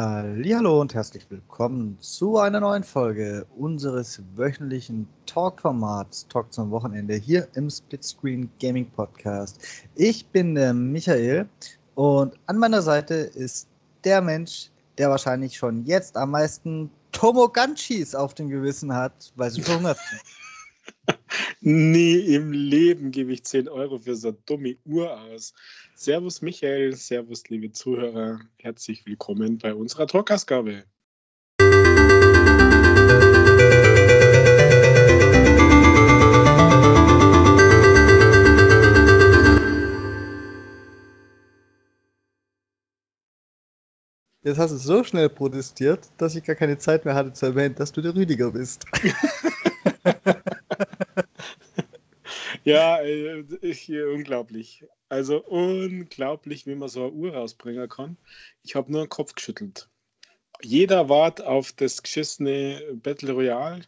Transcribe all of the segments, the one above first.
Hallo und herzlich willkommen zu einer neuen Folge unseres wöchentlichen Talk-Formats Talk zum Wochenende hier im Splitscreen Gaming Podcast. Ich bin der Michael und an meiner Seite ist der Mensch, der wahrscheinlich schon jetzt am meisten Tomoganchis auf dem Gewissen hat, weil sie verhungert sind. Nie im Leben gebe ich 10 Euro für so eine dumme Uhr aus. Servus Michael, Servus liebe Zuhörer, herzlich willkommen bei unserer Talkausgabe. Jetzt hast du so schnell protestiert, dass ich gar keine Zeit mehr hatte zu erwähnen, dass du der Rüdiger bist. ja, äh, ich, unglaublich. Also unglaublich, wie man so eine Uhr rausbringen kann. Ich habe nur den Kopf geschüttelt. Jeder wart auf das geschissene Battle Royale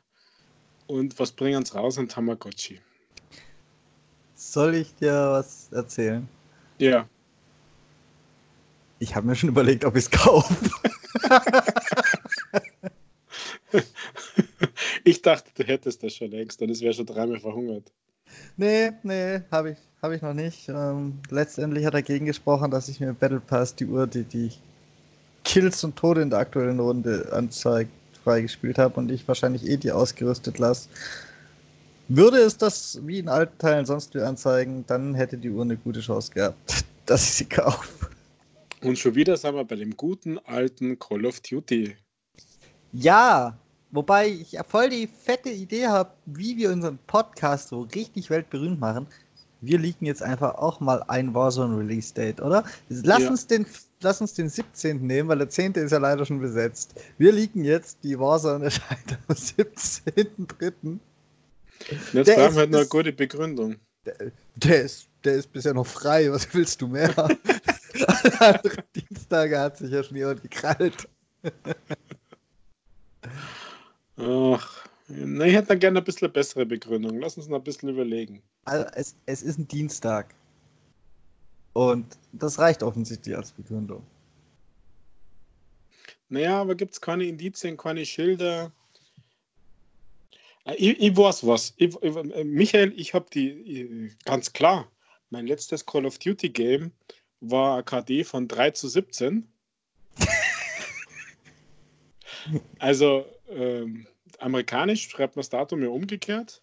und was bringen sie raus? Ein Tamagotchi. Soll ich dir was erzählen? Ja. Ich habe mir schon überlegt, ob ich es kaufe. ich dachte, du hättest das schon längst, dann es wäre schon dreimal verhungert. Nee, nee, habe ich, hab ich noch nicht. Ähm, letztendlich hat er dagegen gesprochen, dass ich mir Battle Pass die Uhr, die die Kills und Tode in der aktuellen Runde anzeigt, freigespielt habe und ich wahrscheinlich eh die ausgerüstet lasse. Würde es das wie in alten Teilen sonst wie anzeigen, dann hätte die Uhr eine gute Chance gehabt, dass ich sie kaufe. Und schon wieder sind wir bei dem guten alten Call of Duty. Ja, wobei ich voll die fette Idee habe, wie wir unseren Podcast so richtig weltberühmt machen. Wir liegen jetzt einfach auch mal ein Warzone Release Date, oder? Lass, ja. uns den, lass uns den 17. nehmen, weil der 10. ist ja leider schon besetzt. Wir liegen jetzt, die Warzone erscheint am 17.3. Jetzt der brauchen wir halt eine gute Begründung. Der, der, ist, der ist bisher noch frei, was willst du mehr? Alle anderen Dienstage hat sich ja schon jemand gekrallt. Ach, na, ich hätte da gerne ein bisschen eine bessere Begründung. Lass uns noch ein bisschen überlegen. Also es, es ist ein Dienstag. Und das reicht offensichtlich als Begründung. Naja, aber gibt es keine Indizien, keine Schilder? Äh, ich, ich weiß was. Ich, ich, äh, Michael, ich habe die, ganz klar, mein letztes Call of Duty Game war KD von 3 zu 17. also ähm, amerikanisch schreibt man das Datum ja umgekehrt.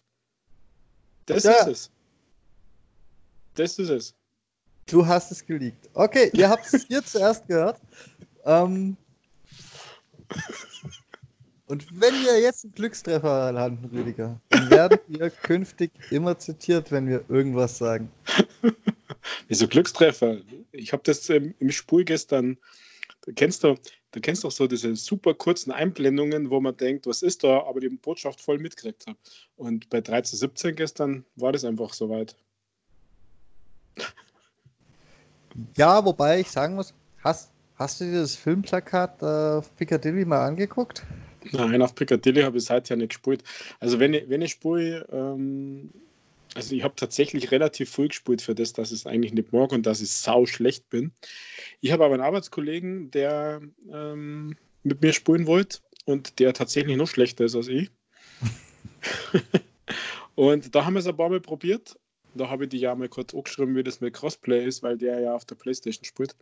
Das ja. ist es. Das ist es. Du hast es geleakt. Okay, ihr habt es hier zuerst gehört. Ähm, und wenn wir jetzt einen Glückstreffer landen, Rüdiger, dann werden wir künftig immer zitiert, wenn wir irgendwas sagen. Wieso Glückstreffer? Ich habe das ähm, im Spur gestern, da kennst du, da kennst du auch so diese super kurzen Einblendungen, wo man denkt, was ist da, aber die Botschaft voll mitgekriegt habe. Und bei 13.17 gestern war das einfach soweit. Ja, wobei ich sagen muss, hast, hast du dir das Filmplakat auf äh, Piccadilly mal angeguckt? Nein, auf Piccadilly habe ich seither nicht gespielt. Also wenn ich, wenn ich spiele, ähm, also ich habe tatsächlich relativ früh gespielt für das, dass ich es eigentlich nicht mag und dass ich sau schlecht bin. Ich habe aber einen Arbeitskollegen, der ähm, mit mir spielen wollte und der tatsächlich noch schlechter ist als ich. und da haben wir es ein paar Mal probiert. Da habe ich die ja mal kurz angeschrieben, wie das mit Crossplay ist, weil der ja auf der Playstation spielt.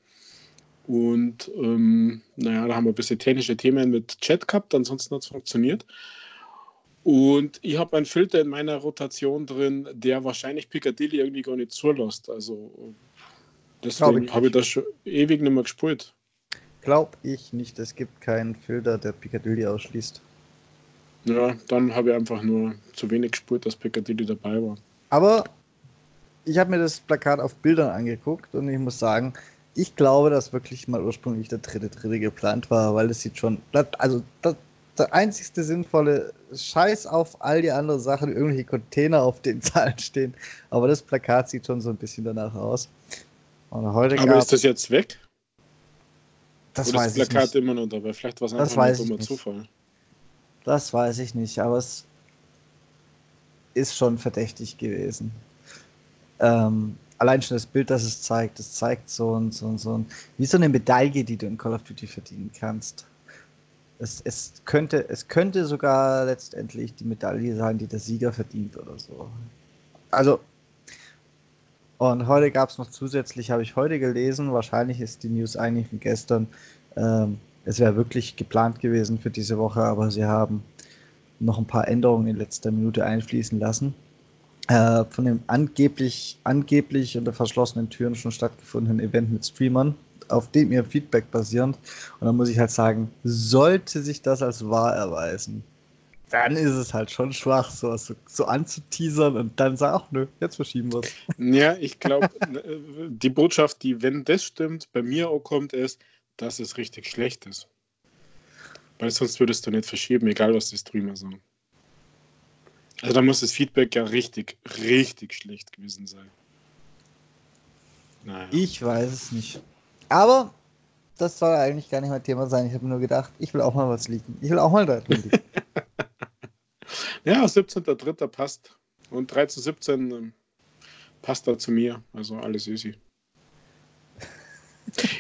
Und ähm, naja, da haben wir ein bisschen technische Themen mit Chat gehabt, ansonsten hat es funktioniert. Und ich habe einen Filter in meiner Rotation drin, der wahrscheinlich Piccadilly irgendwie gar nicht zulässt. Also deswegen habe ich das schon ewig nicht mehr gespielt. Glaube ich nicht. Es gibt keinen Filter, der Piccadilly ausschließt. Ja, dann habe ich einfach nur zu wenig gespielt, dass Piccadilly dabei war. Aber ich habe mir das Plakat auf Bildern angeguckt und ich muss sagen, ich glaube, dass wirklich mal ursprünglich der dritte Dritte geplant war, weil es sieht schon, also das, der einzigste sinnvolle Scheiß auf all die anderen Sachen, irgendwelche Container auf den Zahlen stehen. Aber das Plakat sieht schon so ein bisschen danach aus. heute Aber ist das jetzt weg? Das Oder weiß das Plakat immer noch dabei? Vielleicht war es einfach ein dummer Zufall. Das weiß ich nicht, aber es ist schon verdächtig gewesen. Ähm, allein schon das Bild, das es zeigt, das zeigt so ein, so ein, so ein, wie so eine Medaille, die du in Call of Duty verdienen kannst. Es, es, könnte, es könnte sogar letztendlich die Medaille sein, die der Sieger verdient oder so. Also, und heute gab es noch zusätzlich, habe ich heute gelesen, wahrscheinlich ist die News eigentlich von gestern, ähm, es wäre wirklich geplant gewesen für diese Woche, aber sie haben noch ein paar Änderungen in letzter Minute einfließen lassen äh, von dem angeblich, angeblich unter verschlossenen Türen schon stattgefundenen Event mit Streamern, auf dem ihr Feedback basierend. Und dann muss ich halt sagen, sollte sich das als wahr erweisen, dann ist es halt schon schwach, so, so, so anzuteasern und dann sagen, ach nö, jetzt verschieben wir es. Ja, ich glaube, äh, die Botschaft, die, wenn das stimmt, bei mir auch kommt, ist, dass es richtig schlecht ist. Weil sonst würdest du nicht verschieben, egal was die Streamer sagen. Also da muss das Feedback ja richtig, richtig schlecht gewesen sein. Naja. Ich weiß es nicht. Aber das soll eigentlich gar nicht mein Thema sein. Ich habe nur gedacht, ich will auch mal was liegen. Ich will auch mal drin liegen. ja, 17.3. passt. Und 3 zu 17 ähm, passt da zu mir. Also alles easy.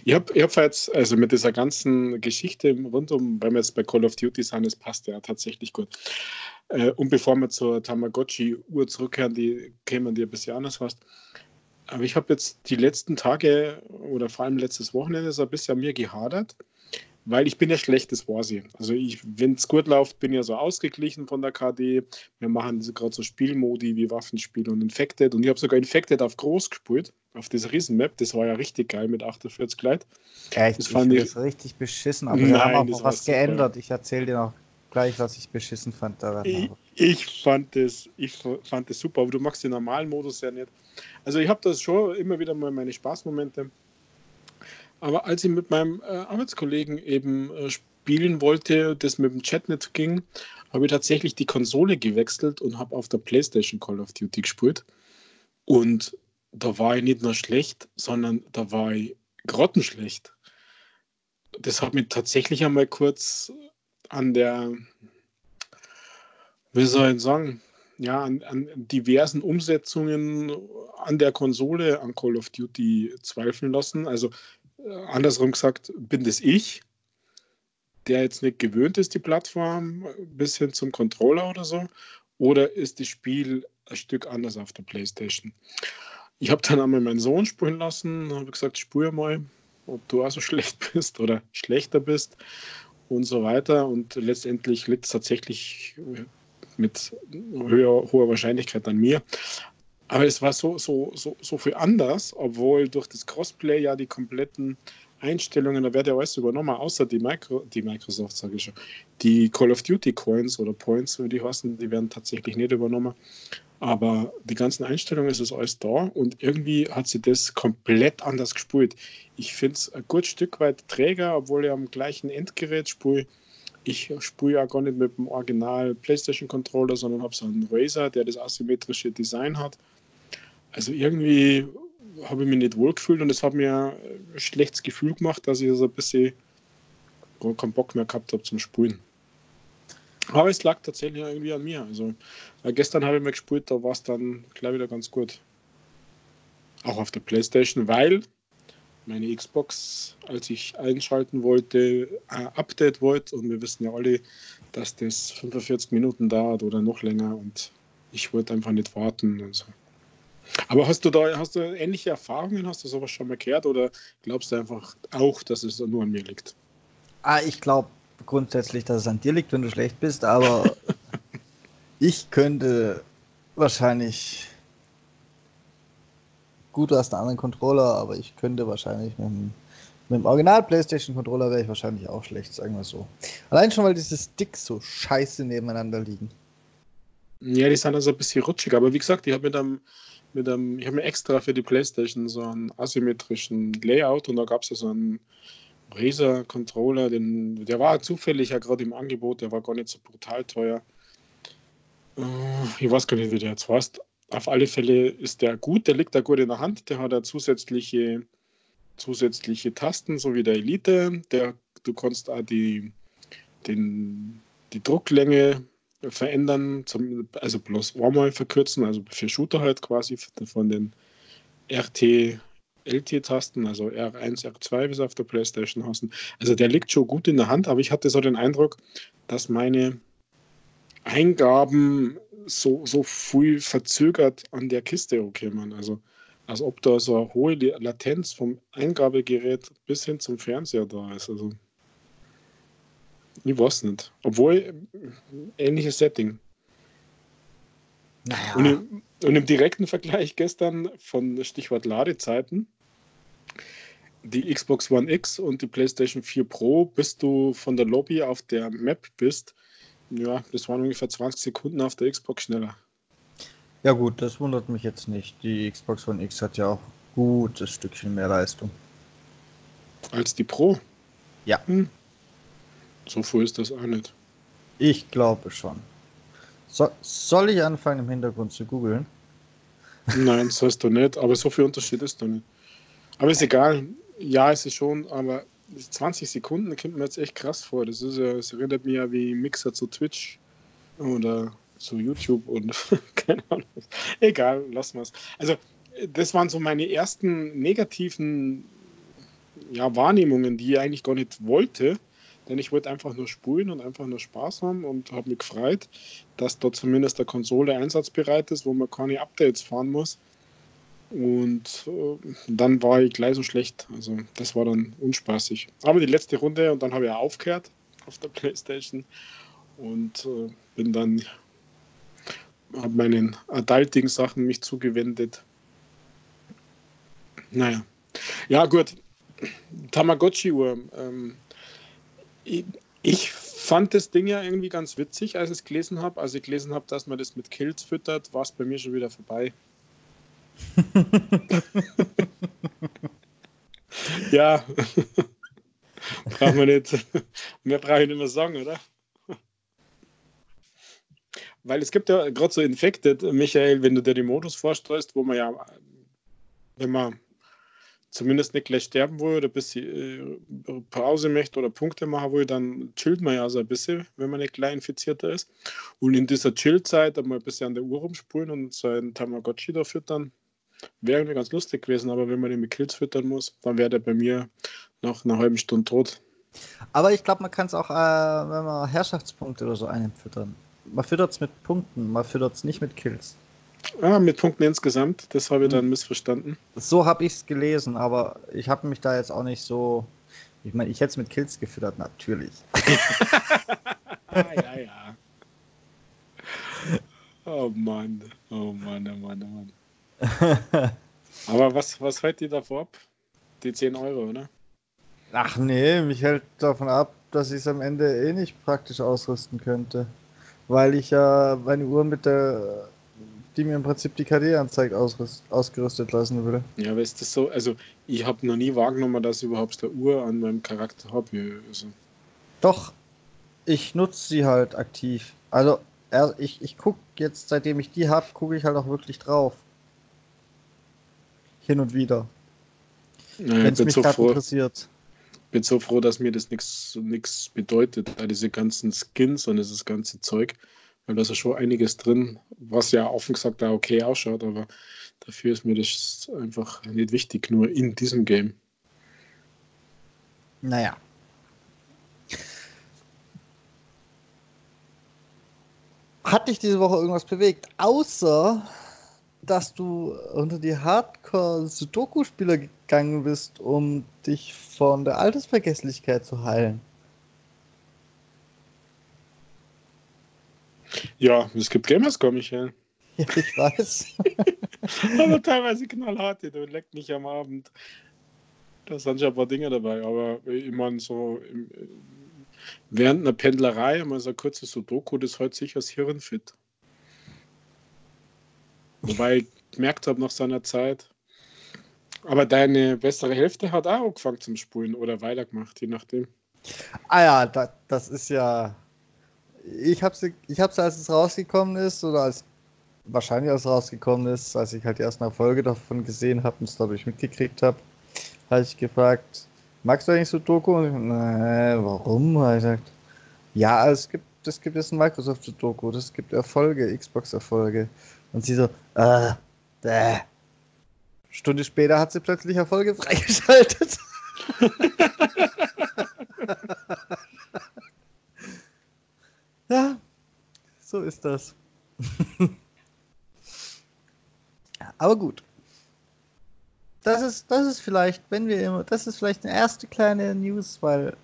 ich habe hab jetzt, also mit dieser ganzen Geschichte rund um, wenn wir jetzt bei Call of Duty sind, es passt ja tatsächlich gut. Äh, und bevor wir zur Tamagotchi-Uhr zurückkehren, die kämen dir ein bisschen anders fast. Aber ich habe jetzt die letzten Tage oder vor allem letztes Wochenende so ein bisschen an mir gehadert, weil ich bin ja schlecht, das weiß ich. Also wenn es gut läuft, bin ich ja so ausgeglichen von der KD. Wir machen gerade so Spielmodi wie Waffenspiel und Infected. Und ich habe sogar Infected auf groß gespielt, auf dieser Riesenmap. Das war ja richtig geil mit 48 Gleit. Echt, das fand ich, ich richtig beschissen, aber wir haben auch was geändert. Ich erzähle dir noch gleich, was ich beschissen fand daran. Ich, ich, fand das, ich fand das super, aber du magst den normalen Modus ja nicht. Also ich habe das schon immer wieder mal meine Spaßmomente. Aber als ich mit meinem äh, Arbeitskollegen eben äh, spielen wollte, das mit dem Chat nicht ging, habe ich tatsächlich die Konsole gewechselt und habe auf der PlayStation Call of Duty gespielt. Und da war ich nicht nur schlecht, sondern da war ich grottenschlecht. Das hat mich tatsächlich einmal kurz an der, wie soll ich sagen, ja, an, an, diversen Umsetzungen an der Konsole an Call of Duty zweifeln lassen. Also äh, andersrum gesagt, bin das ich, der jetzt nicht gewöhnt ist, die Plattform bis hin zum Controller oder so, oder ist das Spiel ein Stück anders auf der Playstation? Ich habe dann einmal meinen Sohn spielen lassen, habe gesagt, spür mal, ob du auch so schlecht bist oder schlechter bist und so weiter. Und letztendlich liegt es tatsächlich mit höher, hoher Wahrscheinlichkeit an mir. Aber es war so, so, so, so viel anders, obwohl durch das Crossplay ja die kompletten Einstellungen, da wird ja alles übernommen, außer die, Micro, die Microsoft, sage ich schon, die Call of Duty Coins oder Points, wie die heißen, die werden tatsächlich nicht übernommen. Aber die ganzen Einstellungen ist alles da und irgendwie hat sie das komplett anders gespielt. Ich finde es ein gutes Stück weit träger, obwohl ich am gleichen Endgerät spiele. Ich spiele ja gar nicht mit dem Original PlayStation Controller, sondern habe so einen Razer, der das asymmetrische Design hat. Also irgendwie habe ich mich nicht wohl gefühlt und es hat mir ein schlechtes Gefühl gemacht, dass ich so ein bisschen keinen Bock mehr gehabt habe zum Spielen. Aber es lag tatsächlich irgendwie an mir. Also äh, gestern habe ich mal gespielt, da war es dann gleich wieder ganz gut. Auch auf der Playstation, weil meine Xbox, als ich einschalten wollte, ein Update wollte und wir wissen ja alle, dass das 45 Minuten dauert oder noch länger und ich wollte einfach nicht warten und so. Aber hast du da hast du ähnliche Erfahrungen? Hast du sowas schon mal gehört oder glaubst du einfach auch, dass es nur an mir liegt? Ah, ich glaube, grundsätzlich, dass es an dir liegt, wenn du schlecht bist, aber ich könnte wahrscheinlich. Gut, du hast einen anderen Controller, aber ich könnte wahrscheinlich mit dem, mit dem Original PlayStation Controller wäre ich wahrscheinlich auch schlecht, sagen wir so. Allein schon, weil diese Sticks so scheiße nebeneinander liegen. Ja, die sind also ein bisschen rutschig, aber wie gesagt, ich habe mit einem, mit einem, ich habe mir extra für die PlayStation so einen asymmetrischen Layout und da gab es ja so einen Razer Controller, den, der war zufällig ja gerade im Angebot, der war gar nicht so brutal teuer. Äh, ich weiß gar nicht, wie der jetzt heißt. Auf alle Fälle ist der gut, der liegt da gut in der Hand, der hat da zusätzliche, zusätzliche Tasten, so wie der Elite. Der, du kannst auch die, den, die Drucklänge verändern, zum, also bloß einmal verkürzen, also für Shooter halt quasi von den RT, LT-Tasten, also R1, R2, wie sie auf der Playstation hassen. Also der liegt schon gut in der Hand, aber ich hatte so den Eindruck, dass meine Eingaben so, so viel verzögert an der Kiste okay, man. Also als ob da so eine hohe Latenz vom Eingabegerät bis hin zum Fernseher da ist. Also ich weiß nicht. Obwohl ähnliches Setting. Naja. Und im, und im direkten Vergleich gestern von Stichwort Ladezeiten, die Xbox One X und die PlayStation 4 Pro, bis du von der Lobby auf der Map bist, ja, das waren ungefähr 20 Sekunden auf der Xbox schneller. Ja gut, das wundert mich jetzt nicht. Die Xbox One X hat ja auch gutes Stückchen mehr Leistung. Als die Pro? Ja. Hm. So viel ist das auch nicht. Ich glaube schon. So, soll ich anfangen im Hintergrund zu googeln? Nein, das heißt du nicht, aber so viel Unterschied ist da nicht. Aber ist egal. Ja, ist es schon, aber 20 Sekunden kommt mir jetzt echt krass vor. Das ist ja, es erinnert mich ja wie Mixer zu Twitch oder zu YouTube und keine Ahnung. Egal, lassen wir es. Also, das waren so meine ersten negativen ja, Wahrnehmungen, die ich eigentlich gar nicht wollte. Denn ich wollte einfach nur spulen und einfach nur Spaß haben und habe mich gefreut, dass dort zumindest der Konsole einsatzbereit ist, wo man keine Updates fahren muss. Und äh, dann war ich gleich so schlecht. Also das war dann unspaßig. Aber die letzte Runde und dann habe ich aufgehört auf der Playstation und äh, bin dann meinen Adulting-Sachen mich zugewendet. Naja. Ja, gut. Tamagotchi-Uhr. Ähm, ich, ich, fand das Ding ja irgendwie ganz witzig, als ich es gelesen habe. Als ich gelesen habe, dass man das mit Kills füttert, war es bei mir schon wieder vorbei. ja. Brauchen wir nicht. Mehr brauche ich nicht mehr sagen, oder? Weil es gibt ja gerade so Infected, Michael, wenn du dir den Modus vorstellst, wo man ja, wenn man zumindest nicht gleich sterben will oder ein bisschen äh, Pause möchte oder Punkte machen will, dann chillt man ja so ein bisschen, wenn man nicht gleich infizierter ist. Und in dieser Chill-Zeit einmal ein bisschen an der Uhr rumspulen und so einen Tamagotchi da füttern, wäre irgendwie ganz lustig gewesen. Aber wenn man den mit Kills füttern muss, dann wäre der bei mir nach einer halben Stunde tot. Aber ich glaube, man kann es auch, äh, wenn man Herrschaftspunkte oder so einen füttern. Man füttert es mit Punkten, man füttert es nicht mit Kills. Ah, mit Punkten insgesamt. Das habe ich dann missverstanden. So habe ich es gelesen, aber ich habe mich da jetzt auch nicht so. Ich meine, ich hätte es mit Kills gefüttert, natürlich. ja, ja. Oh Mann, oh Mann, oh Mann, oh Mann. Aber was, was hält ihr davor ab? Die 10 Euro, oder? Ach nee, mich hält davon ab, dass ich es am Ende eh nicht praktisch ausrüsten könnte. Weil ich ja meine Uhr mit der die mir im Prinzip die KD anzeigt, ausgerüstet lassen will. Ja, aber ist das so? Also, ich habe noch nie wahrgenommen, dass ich überhaupt eine Uhr an meinem Charakter habe. Also. Doch, ich nutze sie halt aktiv. Also, ich, ich gucke jetzt, seitdem ich die habe, gucke ich halt auch wirklich drauf. Hin und wieder. Naja, Wenn es mich so gerade interessiert. bin so froh, dass mir das nichts bedeutet, diese ganzen Skins und dieses ganze Zeug. Weil da ist ja schon einiges drin, was ja offen gesagt da okay ausschaut, aber dafür ist mir das einfach nicht wichtig, nur in diesem Game. Naja. Hat dich diese Woche irgendwas bewegt, außer dass du unter die Hardcore-Sudoku-Spieler gegangen bist, um dich von der Altersvergesslichkeit zu heilen? Ja, es gibt Gamerscore, Michael. Ja, ich weiß. aber teilweise knallhart, du leckt mich am Abend. Da sind schon ein paar Dinge dabei, aber ich meine, so während einer Pendlerei, mal so ein kurzes Sudoku, das hält sich das Hirn fit. Wobei ich gemerkt habe nach seiner Zeit, aber deine bessere Hälfte hat auch angefangen zum Spulen oder weitergemacht, je nachdem. Ah ja, da, das ist ja ich habe sie, ich habe als es rausgekommen ist oder als wahrscheinlich als es rausgekommen ist, als ich halt die erste Folge davon gesehen habe und es dadurch mitgekriegt habe, habe ich gefragt, magst du eigentlich so Doku? Und ich, nee, warum? Habe ich gesagt, ja, es gibt, es gibt jetzt ein Microsoft Doku, das gibt Erfolge, Xbox Erfolge. Und sie so, äh, bäh, Stunde später hat sie plötzlich Erfolge freigeschaltet. ja, so ist das. Aber gut. Das ist, das ist vielleicht, wenn wir immer, das ist vielleicht eine erste kleine News, weil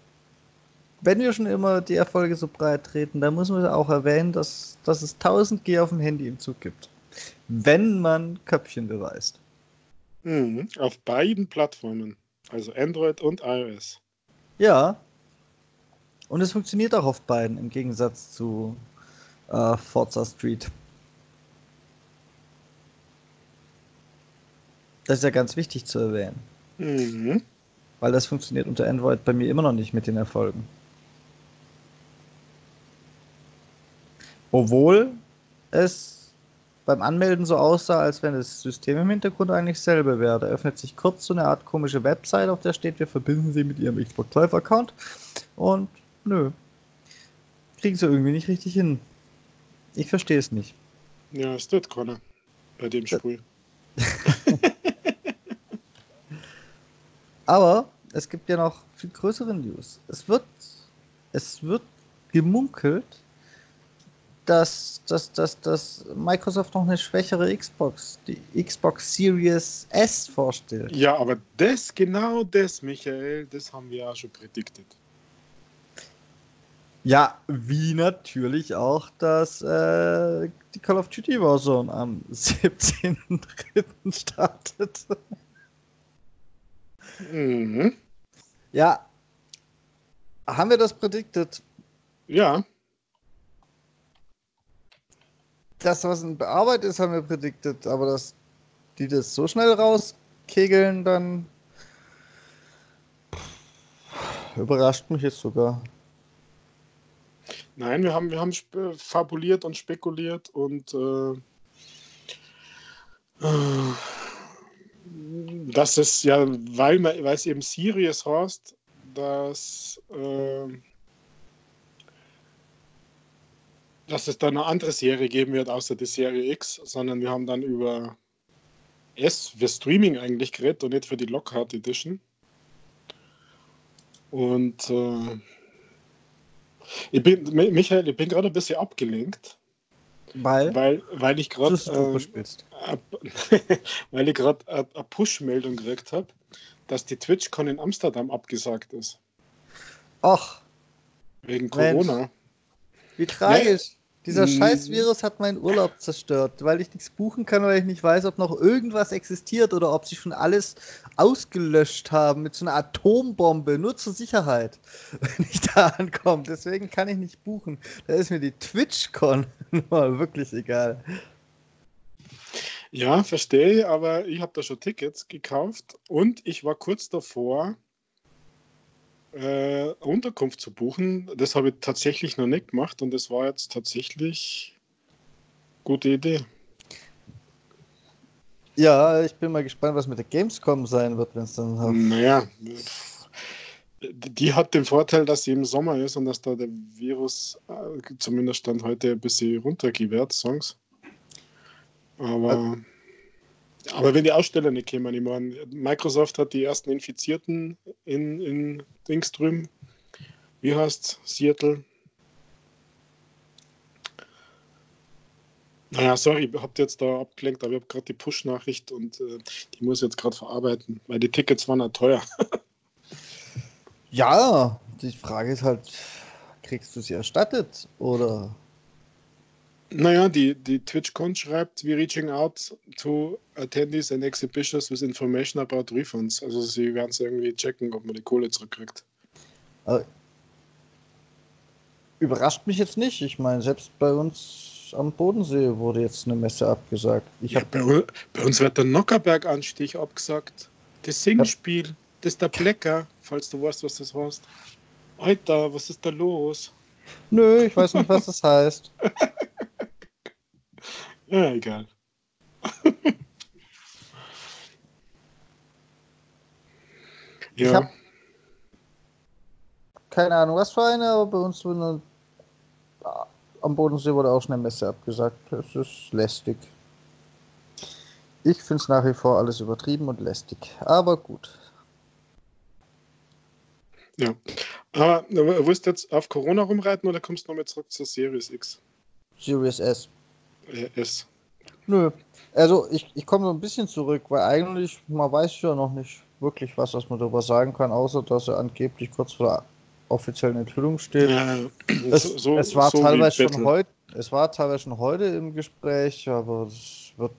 wenn wir schon immer die Erfolge so breit treten, dann muss man auch erwähnen, dass, dass es 1000 G auf dem Handy im Zug gibt. Wenn man Köpfchen beweist. Mhm, auf beiden Plattformen. Also Android und iOS. Ja. Und es funktioniert auch auf beiden, im Gegensatz zu äh, Forza Street. Das ist ja ganz wichtig zu erwähnen. Mhm. Weil das funktioniert unter Android bei mir immer noch nicht mit den Erfolgen. Obwohl es beim Anmelden so aussah, als wenn das System im Hintergrund eigentlich selber wäre. Da öffnet sich kurz so eine Art komische Website, auf der steht, wir verbinden Sie mit Ihrem Xbox Live Account. Und nö. Kriegen sie irgendwie nicht richtig hin. Ich verstehe es nicht. Ja, es tut keiner bei dem Spiel. Aber es gibt ja noch viel größere News. Es wird, es wird gemunkelt, dass, dass, dass, dass Microsoft noch eine schwächere Xbox, die Xbox Series S vorstellt. Ja, aber das, genau das, Michael, das haben wir ja schon prädiktet. Ja, wie natürlich auch, dass äh, die Call of Duty Warzone am 17.03. startet. Mhm. Ja. Haben wir das prädiktet? Ja. Das, was in Bearbeitung ist, haben wir prädiktet, aber dass die das so schnell rauskegeln, dann überrascht mich jetzt sogar. Nein, wir haben, wir haben fabuliert und spekuliert und äh, äh, dass es ja, weil, es eben Sirius heißt, dass, äh, dass es dann eine andere Serie geben wird, außer die Serie X, sondern wir haben dann über S für Streaming eigentlich geredet und nicht für die Lockhart Edition. Und äh, ich bin, Michael, ich bin gerade ein bisschen abgelenkt. Weil? Weil, weil ich gerade äh, weil ich gerade eine Push-Meldung gekriegt habe, dass die TwitchCon in Amsterdam abgesagt ist. Ach. Wegen Corona. Mensch. Wie tragisch. Dieser Scheiß-Virus hat meinen Urlaub zerstört, weil ich nichts buchen kann, weil ich nicht weiß, ob noch irgendwas existiert oder ob sie schon alles ausgelöscht haben mit so einer Atombombe, nur zur Sicherheit, wenn ich da ankomme. Deswegen kann ich nicht buchen. Da ist mir die TwitchCon nur wirklich egal. Ja, verstehe, aber ich habe da schon Tickets gekauft und ich war kurz davor, äh, Unterkunft zu buchen. Das habe ich tatsächlich noch nicht gemacht und das war jetzt tatsächlich eine gute Idee. Ja, ich bin mal gespannt, was mit der Gamescom sein wird, wenn es dann. Hat. Naja, die hat den Vorteil, dass sie im Sommer ist und dass da der Virus äh, zumindest stand heute ein bisschen runtergeht, Songs. Aber. Äh, aber wenn die Aussteller nicht kämen, ich meine, Microsoft hat die ersten Infizierten in, in Dings. Wie heißt Seattle? Naja, sorry, ich habt jetzt da abgelenkt, aber ich habe gerade die Push-Nachricht und äh, die muss ich jetzt gerade verarbeiten, weil die Tickets waren ja teuer. ja, die Frage ist halt, kriegst du sie erstattet oder naja, die, die TwitchCon schreibt, we reaching out to attendees and exhibitions with information about refunds. Also sie werden es irgendwie checken, ob man die Kohle zurückkriegt. Also, überrascht mich jetzt nicht. Ich meine, selbst bei uns am Bodensee wurde jetzt eine Messe abgesagt. Ich ja, bei, bei, uns wird der Nockerberg-Anstich abgesagt. Das Singspiel, das ist der Blecker, falls du weißt, was das heißt. Alter, was ist da los? Nö, ich weiß nicht, was das heißt. Ja, egal. ja. Ich hab keine Ahnung, was für eine, aber bei uns wurde am Bodensee wurde auch schon eine Messe abgesagt. Das ist lästig. Ich finde es nach wie vor alles übertrieben und lästig. Aber gut. Ja. Aber willst du jetzt auf Corona rumreiten oder kommst du nochmal zurück zur Series X? Series S. Äh, S. Nö. Also ich, ich komme so ein bisschen zurück, weil eigentlich, man weiß ja noch nicht wirklich was, was man darüber sagen kann, außer dass er angeblich kurz vor der offiziellen Enthüllung steht. Ja, es, so, es, war so teilweise schon heute, es war teilweise schon heute im Gespräch, aber es wird.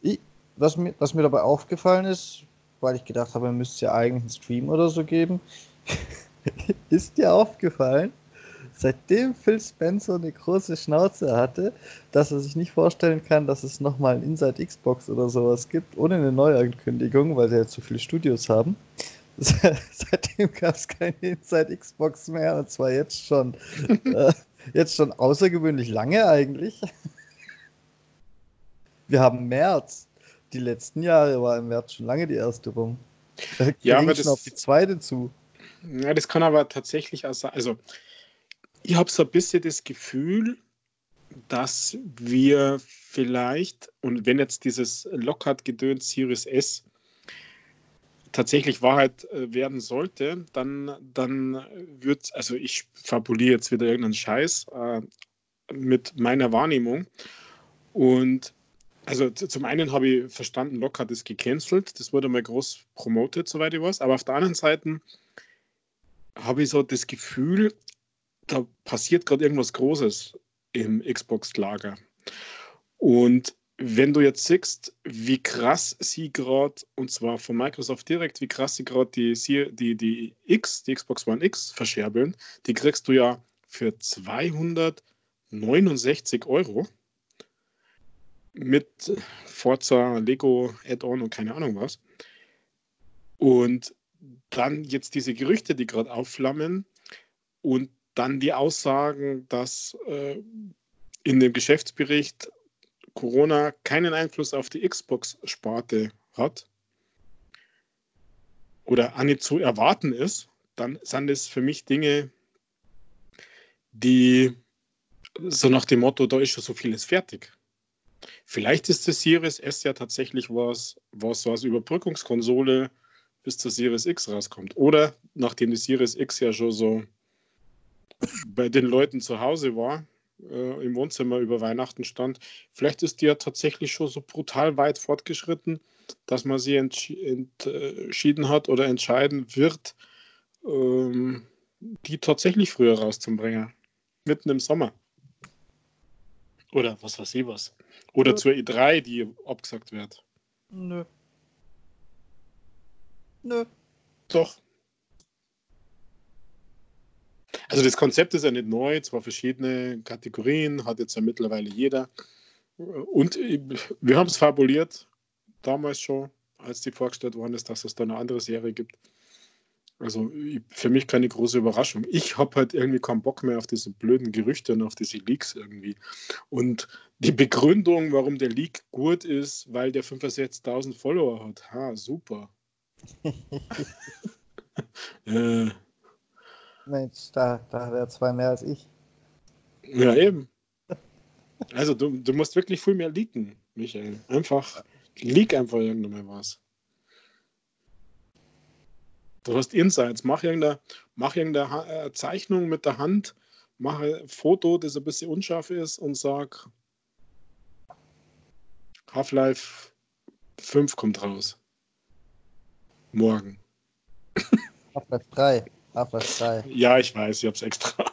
Ich, was, mir, was mir dabei aufgefallen ist, weil ich gedacht habe, man müsste ja eigentlich einen Stream oder so geben, ist dir aufgefallen, seitdem Phil Spencer eine große Schnauze hatte, dass er sich nicht vorstellen kann, dass es nochmal ein Inside Xbox oder sowas gibt, ohne eine Neuankündigung, weil sie ja zu viele Studios haben. Seitdem gab es keine Inside Xbox mehr und zwar jetzt schon, äh, jetzt schon außergewöhnlich lange eigentlich. Wir haben März. Die letzten Jahre war im März schon lange die erste rum. Da ja, aber das, auf die zweite zu. Ja, das kann aber tatsächlich auch sein. Also, ich habe so ein bisschen das Gefühl, dass wir vielleicht, und wenn jetzt dieses Lockhart-Gedöns Series S tatsächlich Wahrheit äh, werden sollte, dann, dann wird, also ich fabuliere jetzt wieder irgendeinen Scheiß äh, mit meiner Wahrnehmung. Und also zum einen habe ich verstanden, Lockhart ist gecancelt, das wurde mal groß promotet, soweit ich weiß, aber auf der anderen Seite habe ich so das Gefühl, da passiert gerade irgendwas Großes im Xbox-Lager. Und wenn du jetzt siehst, wie krass sie gerade, und zwar von Microsoft direkt, wie krass sie gerade die, die, die X, die Xbox One X verscherbeln, die kriegst du ja für 269 Euro mit Forza, Lego, Add-on und keine Ahnung was. Und dann jetzt diese Gerüchte, die gerade aufflammen und dann die Aussagen, dass äh, in dem Geschäftsbericht Corona keinen Einfluss auf die Xbox-Sparte hat oder nicht zu erwarten ist, dann sind es für mich Dinge, die so nach dem Motto, da ist schon so vieles fertig. Vielleicht ist das Series S ja tatsächlich was, was so als Überbrückungskonsole bis zur Series X rauskommt. Oder nachdem die Series X ja schon so bei den Leuten zu Hause war, äh, im Wohnzimmer über Weihnachten stand. Vielleicht ist die ja tatsächlich schon so brutal weit fortgeschritten, dass man sie entsch entschieden hat oder entscheiden wird, ähm, die tatsächlich früher rauszubringen. Mitten im Sommer. Oder was weiß ich was. Oder ja. zur E3, die abgesagt wird. Nö. Nö. Doch. Also das Konzept ist ja nicht neu, zwar verschiedene Kategorien, hat jetzt ja mittlerweile jeder. Und wir haben es fabuliert, damals schon, als die vorgestellt worden ist, dass es da eine andere Serie gibt. Also für mich keine große Überraschung. Ich habe halt irgendwie keinen Bock mehr auf diese blöden Gerüchte und auf diese Leaks irgendwie. Und die Begründung, warum der Leak gut ist, weil der 65.000 Follower hat. Ha, super. äh, Mensch, da, da hat er zwei mehr als ich. Ja, eben. Also du, du musst wirklich viel mehr leaken, Michael. Einfach, leak einfach irgendwann mal was. Du hast Insights, mach irgendeine, mach irgendeine äh, Zeichnung mit der Hand, mach ein Foto, das ein bisschen unscharf ist und sag Half-Life 5 kommt raus. Morgen. Half-Life 3. Half-Life 3. Ja, ich weiß, ich habe es extra,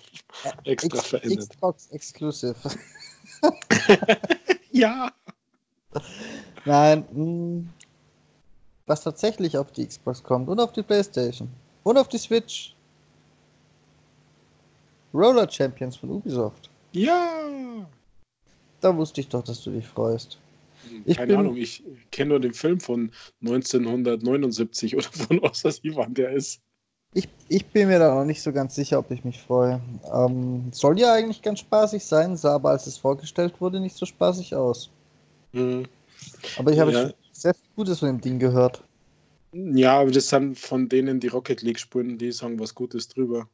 extra X verändert. Xbox Exclusive. ja. Nein, mh, hm, was tatsächlich auf die Xbox kommt und auf die Playstation und auf die Switch. Roller Champions von Ubisoft. Ja. Da wusste ich doch, dass du dich freust. Ich Keine bin, Ahnung, ich kenne nur den Film von 1979 oder von was das wann der ist. Ich, ich bin mir da noch nicht so ganz sicher, ob ich mich freue. Ähm, soll ja eigentlich ganz spaßig sein, sah aber als es vorgestellt wurde nicht so spaßig aus. Mhm. Aber ich habe ja. sehr viel Gutes von dem Ding gehört. Ja, aber das sind von denen die Rocket League spielen, die sagen was Gutes drüber.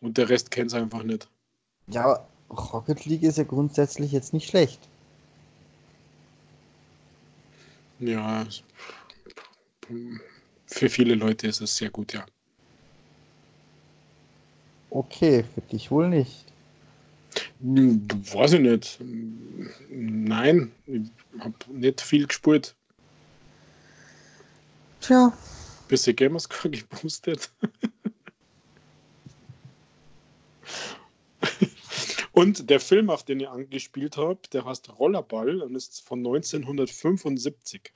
Und der Rest kennt es einfach nicht. Ja, Rocket League ist ja grundsätzlich jetzt nicht schlecht. Ja, für viele Leute ist es sehr gut, ja. Okay, für dich wohl nicht. Hm, weiß ich nicht. Nein, ich habe nicht viel gespielt. Tja. Bisschen Gamerscore geboostet. Und der Film, auf den ich angespielt habe, der heißt Rollerball und ist von 1975.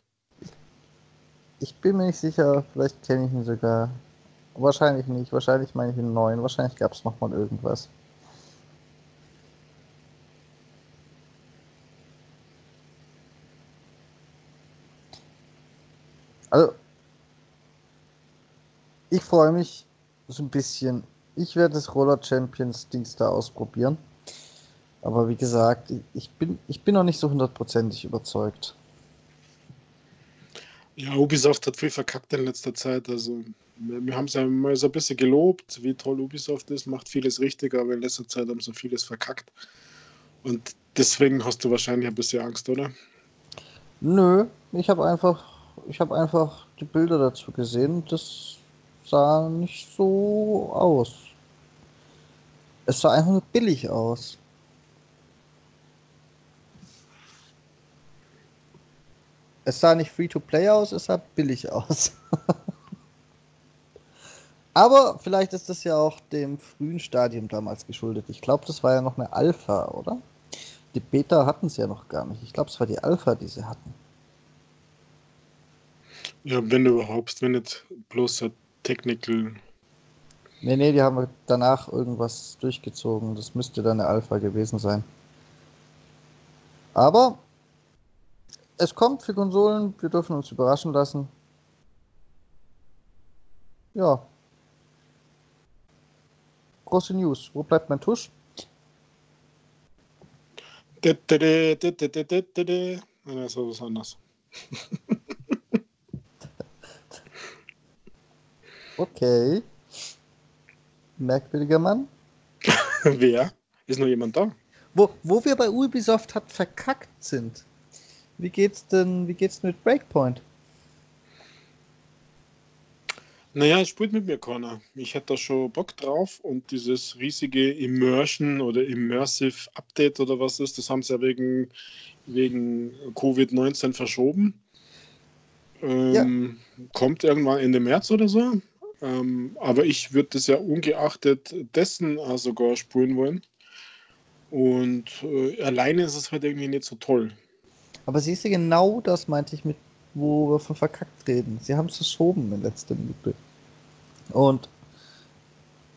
Ich bin mir nicht sicher, vielleicht kenne ich ihn sogar. Wahrscheinlich nicht, wahrscheinlich meine ich ihn neuen, wahrscheinlich gab es nochmal irgendwas. Also, ich freue mich so ein bisschen. Ich werde das Roller Champions Dings da ausprobieren. Aber wie gesagt, ich bin, ich bin noch nicht so hundertprozentig überzeugt. Ja, Ubisoft hat viel verkackt in letzter Zeit. Also, wir haben es ja mal so ein bisschen gelobt, wie toll Ubisoft ist, macht vieles richtig, aber in letzter Zeit haben sie vieles verkackt. Und deswegen hast du wahrscheinlich ein bisschen Angst, oder? Nö, ich habe einfach, ich habe einfach die Bilder dazu gesehen. Das sah nicht so aus. Es sah einfach nur billig aus. Es sah nicht free-to-play aus, es sah billig aus. Aber vielleicht ist das ja auch dem frühen Stadium damals geschuldet. Ich glaube, das war ja noch eine Alpha, oder? Die Beta hatten es ja noch gar nicht. Ich glaube, es war die Alpha, die sie hatten. Ja, wenn überhaupt, wenn nicht bloß ein Technical. Nee, nee, die haben danach irgendwas durchgezogen. Das müsste dann eine Alpha gewesen sein. Aber es kommt für Konsolen, wir dürfen uns überraschen lassen. Ja. Große News. Wo bleibt mein Tusch? Nein, das war was anderes. okay. Merkwürdiger Mann. Wer? Ist noch jemand da? Wo, wo wir bei Ubisoft hat verkackt sind. Wie geht's denn, wie geht's mit Breakpoint? Naja, es spielt mit mir keiner. Ich hätte da schon Bock drauf und dieses riesige Immersion oder Immersive Update oder was ist, das haben sie ja wegen, wegen Covid-19 verschoben. Ähm, ja. Kommt irgendwann Ende März oder so. Ähm, aber ich würde das ja ungeachtet dessen sogar spielen wollen. Und äh, alleine ist es halt irgendwie nicht so toll. Aber siehst du, genau das meinte ich mit, wo wir von verkackt reden. Sie haben es verschoben in letzter Minute. Und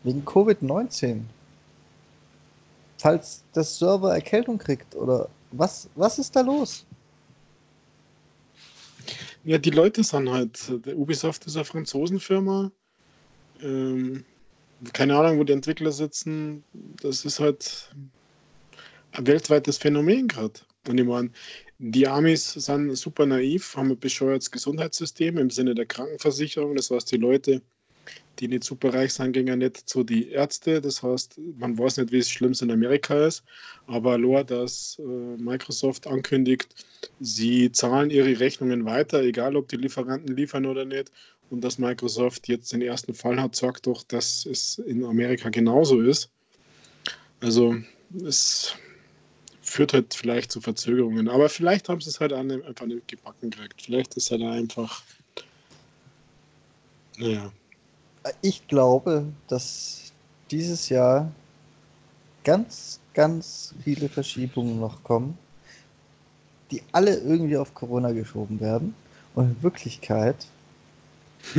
wegen Covid-19. Falls das Server Erkältung kriegt oder was, was ist da los? Ja, die Leute sind halt, der Ubisoft ist eine Franzosenfirma. Ähm, keine Ahnung, wo die Entwickler sitzen. Das ist halt ein weltweites Phänomen gerade. Und ich meine, die Amis sind super naiv, haben ein bescheuertes Gesundheitssystem im Sinne der Krankenversicherung. Das heißt, die Leute, die nicht super reich sind, gehen ja nicht zu die Ärzte. Das heißt, man weiß nicht, wie es schlimm in Amerika ist. Aber nur, dass äh, Microsoft ankündigt, sie zahlen ihre Rechnungen weiter, egal ob die Lieferanten liefern oder nicht. Und dass Microsoft jetzt den ersten Fall hat, sagt doch, dass es in Amerika genauso ist. Also es führt halt vielleicht zu Verzögerungen. Aber vielleicht haben sie es halt einfach nicht gebacken gekriegt. Vielleicht ist er da einfach. Naja. Ich glaube, dass dieses Jahr ganz, ganz viele Verschiebungen noch kommen, die alle irgendwie auf Corona geschoben werden. Und in Wirklichkeit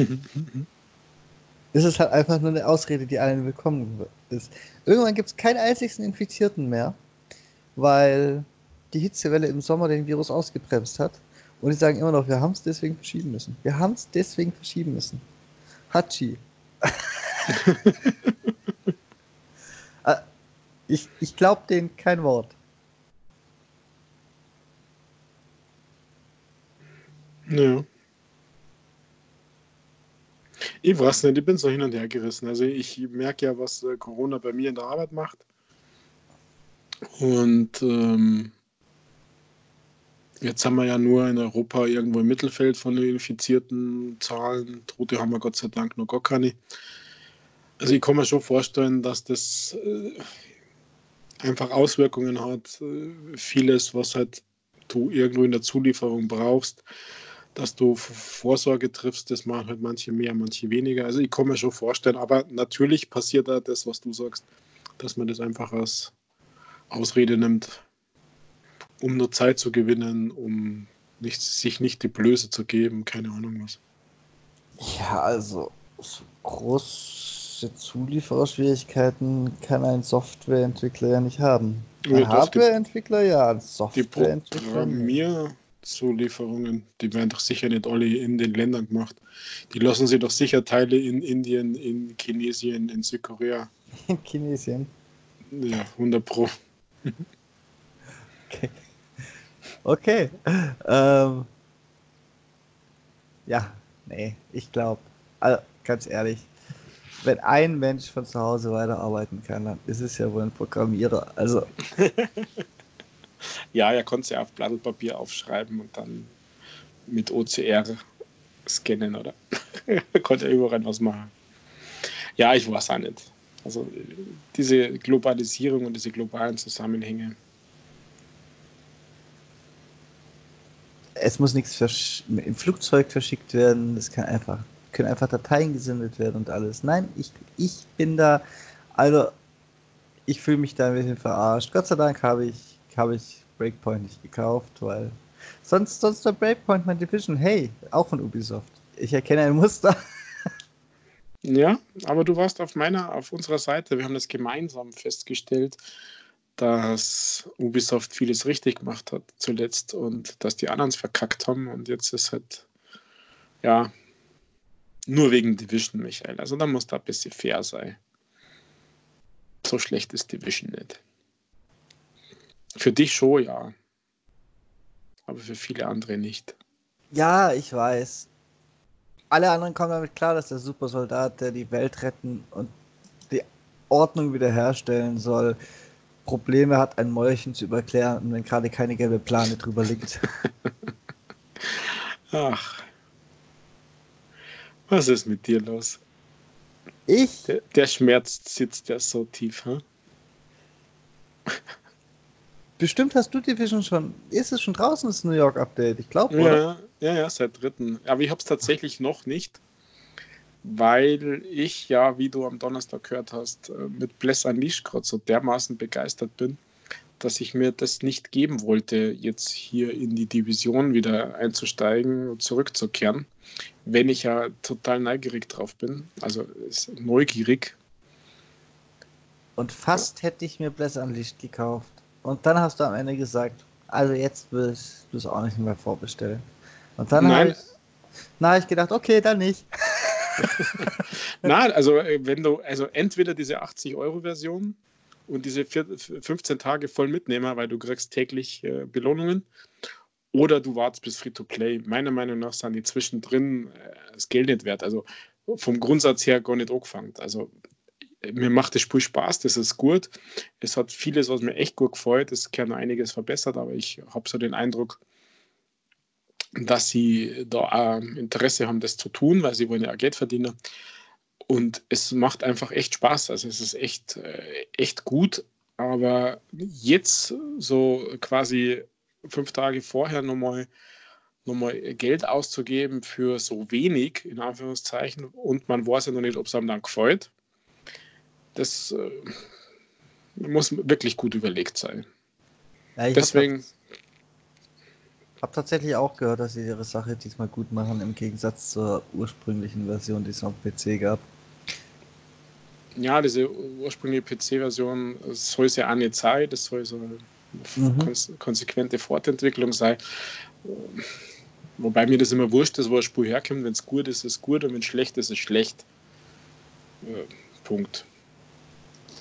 ist es halt einfach nur eine Ausrede, die allen willkommen ist. Irgendwann gibt es keinen einzigen Infizierten mehr weil die Hitzewelle im Sommer den Virus ausgebremst hat. Und die sagen immer noch, wir haben es deswegen verschieben müssen. Wir haben es deswegen verschieben müssen. Hachi. Ah, ich ich glaube denen kein Wort. Ja. Ich weiß nicht, ich bin so hin und her gerissen. Also ich merke ja, was äh, Corona bei mir in der Arbeit macht. Und ähm, Jetzt haben wir ja nur in Europa irgendwo im Mittelfeld von den infizierten Zahlen. Tote haben wir Gott sei Dank noch gar keine. Also ich kann mir schon vorstellen, dass das äh, einfach Auswirkungen hat. Äh, vieles, was halt du irgendwo in der Zulieferung brauchst, dass du Vorsorge triffst, das machen halt manche mehr, manche weniger. Also ich kann mir schon vorstellen, aber natürlich passiert da das, was du sagst, dass man das einfach als Ausrede nimmt, um nur Zeit zu gewinnen, um nicht, sich nicht die Blöße zu geben, keine Ahnung was. Ja, also so große Zuliefererschwierigkeiten kann ein Softwareentwickler ja nicht haben. Ein ja, Hardwareentwickler ja, ein Softwareentwickler. Die Programmierzulieferungen, die werden doch sicher nicht alle in den Ländern gemacht. Die lassen sie doch sicher Teile in Indien, in Chinesien, in Südkorea. In Chinesien? Ja, 100 Pro. Okay. Okay. Ähm, ja, nee, ich glaube, also, ganz ehrlich, wenn ein Mensch von zu Hause weiterarbeiten kann, dann ist es ja wohl ein Programmierer. Also. ja, er konnte es ja auf Blattpapier aufschreiben und dann mit OCR scannen, oder? konnte er überall was machen. Ja, ich weiß auch nicht. Also diese Globalisierung und diese globalen Zusammenhänge, es muss nichts im Flugzeug verschickt werden, es kann einfach, können einfach Dateien gesendet werden und alles. Nein, ich, ich bin da, also ich fühle mich da ein bisschen verarscht. Gott sei Dank habe ich, habe ich Breakpoint nicht gekauft, weil sonst, sonst der Breakpoint mein Division, hey, auch von Ubisoft. Ich erkenne ein Muster. Ja, aber du warst auf meiner, auf unserer Seite, wir haben das gemeinsam festgestellt dass Ubisoft vieles richtig gemacht hat zuletzt und dass die anderen es verkackt haben und jetzt ist halt, ja, nur wegen Division, Michael. Also da muss da ein bisschen fair sein. So schlecht ist Division nicht. Für dich schon, ja. Aber für viele andere nicht. Ja, ich weiß. Alle anderen kommen damit klar, dass der Supersoldat, der die Welt retten und die Ordnung wiederherstellen soll, Probleme hat, ein Mäulchen zu überklären, wenn gerade keine gelbe Plane drüber liegt. Ach. Was ist mit dir los? Ich? Der, der Schmerz sitzt ja so tief, hm? Bestimmt hast du Division schon. Ist es schon draußen, das New York Update? Ich glaube, ja, Ja, ja, seit dritten. Aber ich habe es tatsächlich noch nicht weil ich ja, wie du am Donnerstag gehört hast, äh, mit Bless Unleashed gerade so dermaßen begeistert bin, dass ich mir das nicht geben wollte, jetzt hier in die Division wieder einzusteigen und zurückzukehren, wenn ich ja total neugierig drauf bin, also neugierig. Und fast hätte ich mir Bless Unleashed gekauft. Und dann hast du am Ende gesagt, also jetzt wirst du es auch nicht mehr vorbestellen. Und dann habe ich, hab ich gedacht, okay, dann nicht. Na, also äh, wenn du, also entweder diese 80-Euro-Version und diese 15 Tage voll mitnehmen, weil du kriegst täglich äh, Belohnungen, oder du wartest bis Free-to-Play. Meiner Meinung nach sind die zwischendrin äh, das Geld nicht wert. Also vom Grundsatz her gar nicht angefangen. Also mir macht das Spiel Spaß, das ist gut. Es hat vieles, was mir echt gut gefällt. Es kann einiges verbessert, aber ich habe so den Eindruck, dass sie da Interesse haben, das zu tun, weil sie wollen ja Geld verdienen. Und es macht einfach echt Spaß. Also es ist echt, äh, echt gut. Aber jetzt so quasi fünf Tage vorher nochmal nochmal Geld auszugeben für so wenig, in Anführungszeichen, und man weiß ja noch nicht, ob es einem dann gefällt, das äh, muss wirklich gut überlegt sein. Ja, Deswegen habe tatsächlich auch gehört, dass sie ihre Sache diesmal gut machen, im Gegensatz zur ursprünglichen Version, die es auf PC gab. Ja, diese ursprüngliche PC-Version soll es ja nicht sein, das soll so eine mhm. konsequente Fortentwicklung sein. Wobei mir das immer wurscht ist, wo ein Spiel herkommt. Wenn es gut ist, ist es gut und wenn es schlecht ist, ist es schlecht. Äh, Punkt.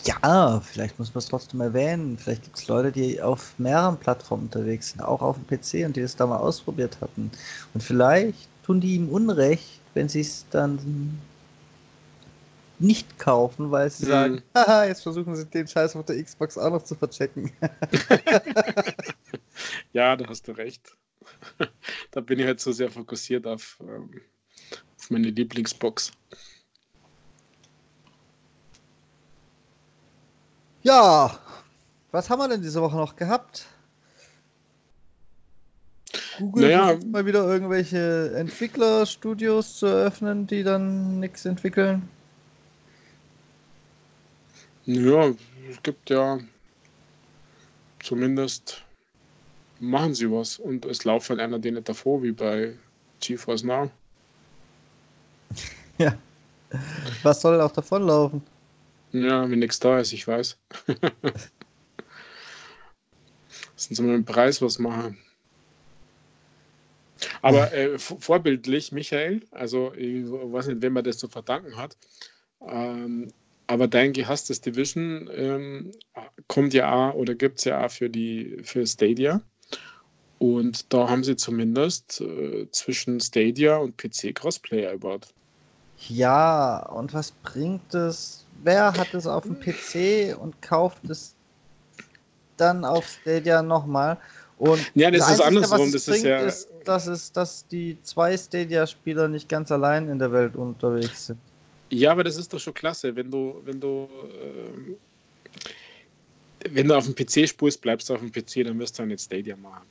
Ja, vielleicht muss man es trotzdem erwähnen. Vielleicht gibt es Leute, die auf mehreren Plattformen unterwegs sind, auch auf dem PC und die das da mal ausprobiert hatten. Und vielleicht tun die ihm Unrecht, wenn sie es dann nicht kaufen, weil sie mhm. sagen, haha, jetzt versuchen sie den Scheiß auf der Xbox auch noch zu verchecken. ja, da hast du recht. da bin ich halt so sehr fokussiert auf, ähm, auf meine Lieblingsbox. Ja, was haben wir denn diese Woche noch gehabt? Google Naja. mal wieder irgendwelche Entwicklerstudios zu eröffnen, die dann nichts entwickeln. Ja, es gibt ja zumindest machen sie was und es laufen halt einer denen davor, wie bei GeForce Now. Ja. Was soll auch davonlaufen? Ja, wenn nichts da ist, ich weiß. Müssen sie mal dem Preis was machen. Aber äh, vorbildlich, Michael, also ich weiß nicht, wem man das zu verdanken hat, ähm, aber dein gehasstes Division ähm, kommt ja auch oder gibt es ja auch für die für Stadia. Und da haben sie zumindest äh, zwischen Stadia und PC Crossplay erbaut. Ja, und was bringt es? Wer hat es auf dem PC und kauft es dann auf Stadia nochmal? Und Ja, das ist Einzige, andersrum. Das ist ja. ist, dass, es, dass die zwei Stadia-Spieler nicht ganz allein in der Welt unterwegs sind. Ja, aber das ist doch schon klasse, wenn du, wenn du, ähm, wenn du auf dem PC spulst, bleibst du auf dem PC, dann wirst du dann jetzt Stadia machen.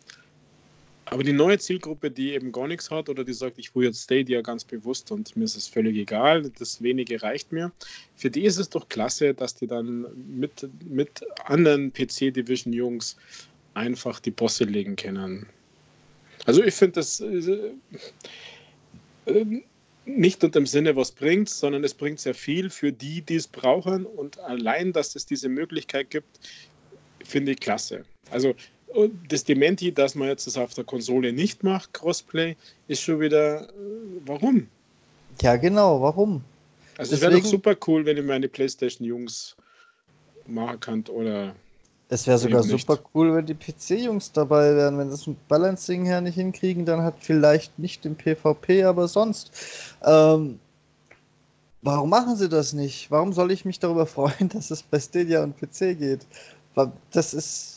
Aber die neue Zielgruppe, die eben gar nichts hat oder die sagt, ich will jetzt Stadia ganz bewusst und mir ist es völlig egal, das wenige reicht mir, für die ist es doch klasse, dass die dann mit, mit anderen PC-Division-Jungs einfach die Bosse legen können. Also ich finde das äh, äh, nicht unter dem Sinne, was bringt, sondern es bringt sehr viel für die, die es brauchen. Und allein, dass es diese Möglichkeit gibt, finde ich klasse. Also und das Dementi, dass man jetzt das auf der Konsole nicht macht, Crossplay, ist schon wieder, äh, warum? Ja, genau, warum? Also es wäre doch super cool, wenn ich meine Playstation-Jungs machen kann oder Es wäre sogar nicht. super cool, wenn die PC-Jungs dabei wären. Wenn sie es mit Balancing her nicht hinkriegen, dann hat vielleicht nicht im PvP, aber sonst. Ähm, warum machen sie das nicht? Warum soll ich mich darüber freuen, dass es bei Stadia und PC geht? Das ist.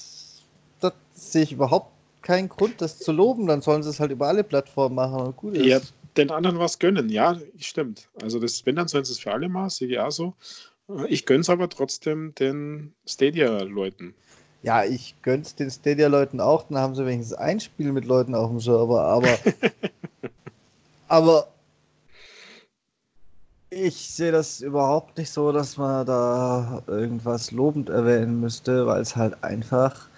Sehe ich überhaupt keinen Grund, das zu loben. Dann sollen sie es halt über alle Plattformen machen und gut ist. ja, den anderen was gönnen. Ja, stimmt. Also das, wenn, dann sollen sie es für alle machen, sehe ich auch so. Ich gönne es aber trotzdem den Stadia-Leuten. Ja, ich gönn's den Stadia-Leuten auch, dann haben sie wenigstens ein Spiel mit Leuten auf dem Server, aber. aber. Ich sehe das überhaupt nicht so, dass man da irgendwas lobend erwähnen müsste, weil es halt einfach.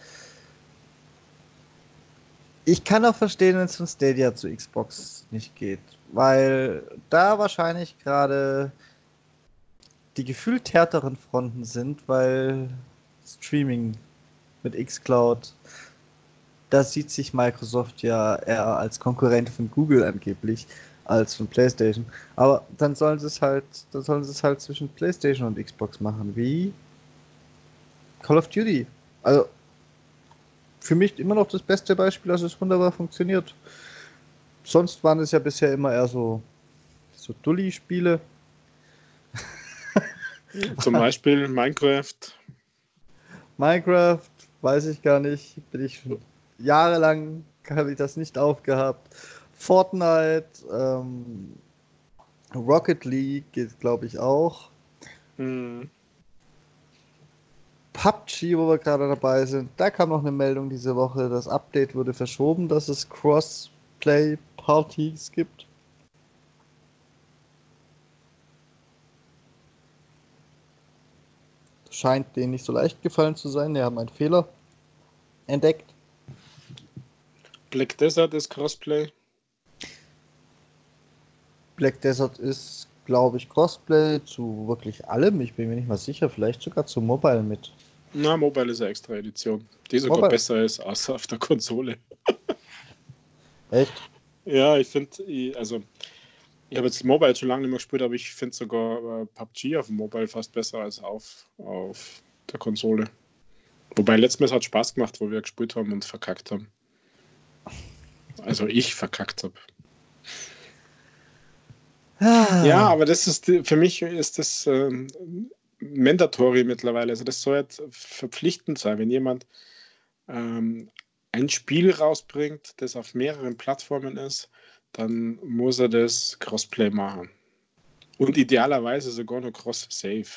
Ich kann auch verstehen, wenn es von Stadia zu Xbox nicht geht, weil da wahrscheinlich gerade die gefühlt härteren Fronten sind, weil Streaming mit xCloud, da sieht sich Microsoft ja eher als Konkurrent von Google angeblich als von PlayStation. Aber dann sollen sie es halt, dann sollen sie es halt zwischen PlayStation und Xbox machen, wie Call of Duty. Also für mich immer noch das beste Beispiel, dass es wunderbar funktioniert. Sonst waren es ja bisher immer eher so so Dulli-Spiele. Zum Beispiel Minecraft. Minecraft, weiß ich gar nicht. Bin ich jahrelang, habe ich das nicht aufgehabt. Fortnite, ähm, Rocket League geht, glaube ich, auch. Hm. PUBG, wo wir gerade dabei sind, da kam noch eine Meldung diese Woche. Das Update wurde verschoben, dass es Crossplay-Partys gibt. Scheint denen nicht so leicht gefallen zu sein. Die haben einen Fehler entdeckt. Black Desert ist Crossplay. Black Desert ist, glaube ich, Crossplay zu wirklich allem. Ich bin mir nicht mal sicher, vielleicht sogar zu Mobile mit. Na, Mobile ist eine extra Edition, die sogar Mobile- besser ist als auf der Konsole. Echt? Ja, ich finde, also ich habe jetzt Mobile schon lange nicht mehr gespielt, aber ich finde sogar äh, PUBG auf dem Mobile fast besser als auf, auf der Konsole. Wobei letztes Mal hat Spaß gemacht, wo wir gespielt haben und verkackt haben. Also ich verkackt habe. Ah. Ja, aber das ist für mich ist das ähm, mandatory mittlerweile. Also das soll jetzt verpflichtend sein, wenn jemand ähm, ein Spiel rausbringt, das auf mehreren Plattformen ist, dann muss er das Crossplay machen. Und idealerweise sogar noch Cross-Save.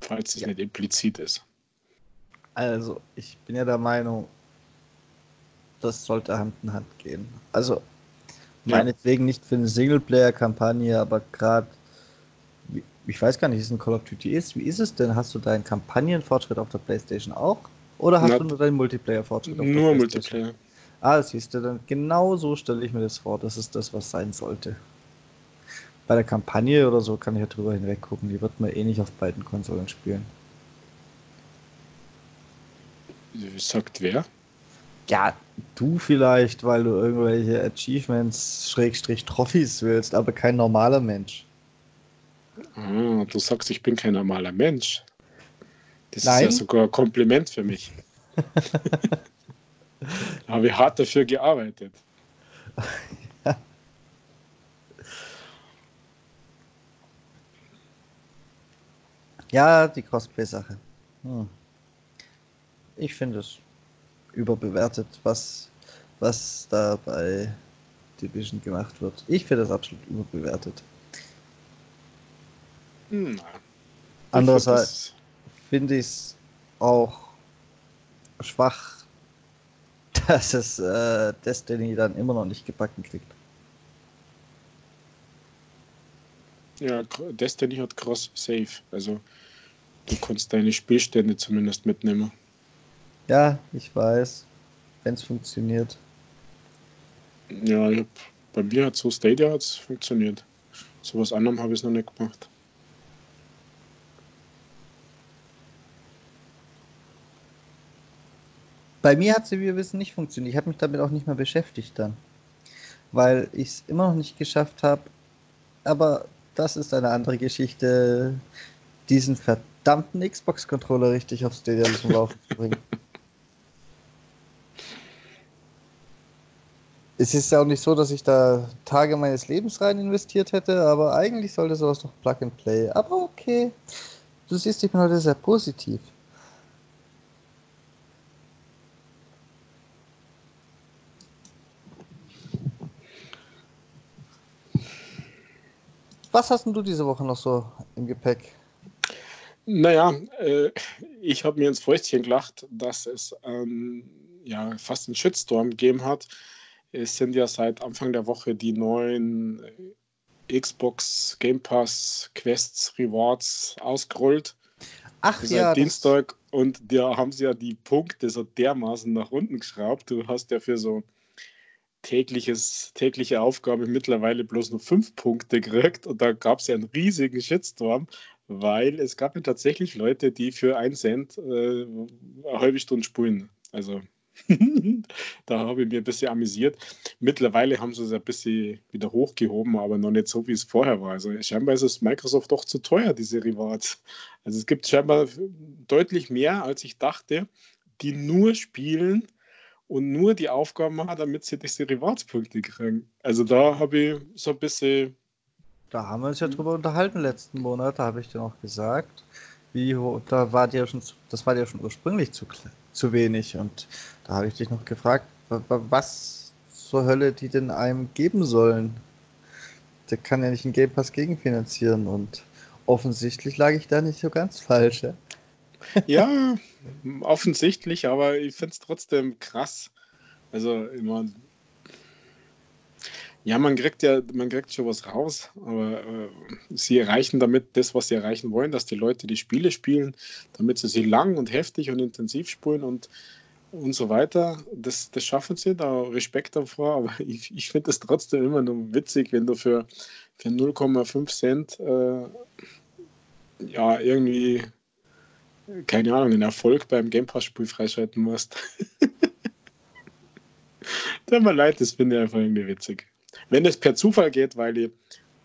Falls es ja. nicht implizit ist. Also, ich bin ja der Meinung, das sollte Hand in Hand gehen. Also, ja. meinetwegen nicht für eine Singleplayer-Kampagne, aber gerade, ich weiß gar nicht, wie es in Call of Duty ist. Wie ist es denn? Hast du deinen Kampagnenfortschritt auf der PlayStation auch? Oder hast Na, du nur deinen Multiplayer-Fortschritt auf der Nur Multiplayer. Ah, siehst du, dann genau so stelle ich mir das vor. Das ist das, was sein sollte. Bei der Kampagne oder so kann ich ja drüber hinweg gucken. Die wird man eh nicht auf beiden Konsolen spielen. Sagt wer? Ja, du vielleicht, weil du irgendwelche Achievements, Schrägstrich, Trophys willst, aber kein normaler Mensch. Ah, du sagst, ich bin kein normaler Mensch. Das Nein. ist ja sogar ein Kompliment für mich. Habe ich hart dafür gearbeitet. ja, die Cosplay-Sache. Hm ich finde es überbewertet, was, was da bei Division gemacht wird. Ich finde das absolut überbewertet. Hm. Andererseits finde ich es auch schwach, dass es äh, Destiny dann immer noch nicht gebacken kriegt. Ja, Destiny hat Cross-Save. Also du kannst deine Spielstände zumindest mitnehmen. Ja, ich weiß, wenn es funktioniert. Ja, hab, bei mir hat so Stadia hat's funktioniert. So was anderem habe ich es noch nicht gemacht. Bei mir hat sie, wie wir wissen, nicht funktioniert. Ich habe mich damit auch nicht mehr beschäftigt dann. Weil ich es immer noch nicht geschafft habe. Aber das ist eine andere Geschichte, diesen verdammten Xbox-Controller richtig auf Stadia zum Laufen zu bringen. es ist ja auch nicht so, dass ich da Tage meines Lebens rein investiert hätte, aber eigentlich sollte sowas doch Plug and Play. Aber okay. Du siehst, ich bin heute sehr positiv. Was hast denn du diese Woche noch so im Gepäck? Naja, äh, ich habe mir ins Fäustchen gelacht, dass es ähm, ja fast einen Shitstorm gegeben hat es sind ja seit Anfang der Woche die neuen äh, Xbox Game Pass Quests Rewards ausgerollt. Ach Seit ja. Dienstag und da haben sie ja die Punkte so dermaßen nach unten geschraubt. Du hast ja für so tägliches, tägliche Aufgabe mittlerweile bloß nur fünf Punkte gekriegt und da gab es ja einen riesigen Shitstorm, weil es gab ja tatsächlich Leute, die für einen Cent äh, eine halbe Stunde spulen. Also da habe ich mir ein bisschen amüsiert. Mittlerweile haben sie es ein bisschen wieder hochgehoben, aber noch nicht so, wie es vorher war. Also scheinbar ist es Microsoft doch zu teuer, diese Rewards. Also es gibt scheinbar deutlich mehr, als ich dachte, die nur spielen und nur die Aufgaben machen, damit sie diese Rewards-Punkte kriegen. Also da habe ich so ein bisschen. Da haben wir uns ja drüber unterhalten letzten Monat, da habe ich dir noch gesagt, wie da war dir schon, das war dir schon ursprünglich zu, zu wenig und da habe ich dich noch gefragt, was zur Hölle die denn einem geben sollen. Der kann ja nicht einen Game Pass gegenfinanzieren und offensichtlich lag ich da nicht so ganz falsch. Ja, ja offensichtlich, aber ich finde es trotzdem krass. Also immer. Ja, man kriegt ja, man kriegt schon was raus, aber äh, sie erreichen damit das, was sie erreichen wollen, dass die Leute die Spiele spielen, damit sie sie lang und heftig und intensiv spielen und und so weiter. Das, das schaffen sie, da Respekt davor, aber ich, ich finde es trotzdem immer nur witzig, wenn du für, für 0,5 Cent äh, ja irgendwie, keine Ahnung, einen Erfolg beim Game Pass-Spiel freischalten musst. Tut mir leid, das finde ich einfach irgendwie witzig. Wenn es per Zufall geht, weil ich,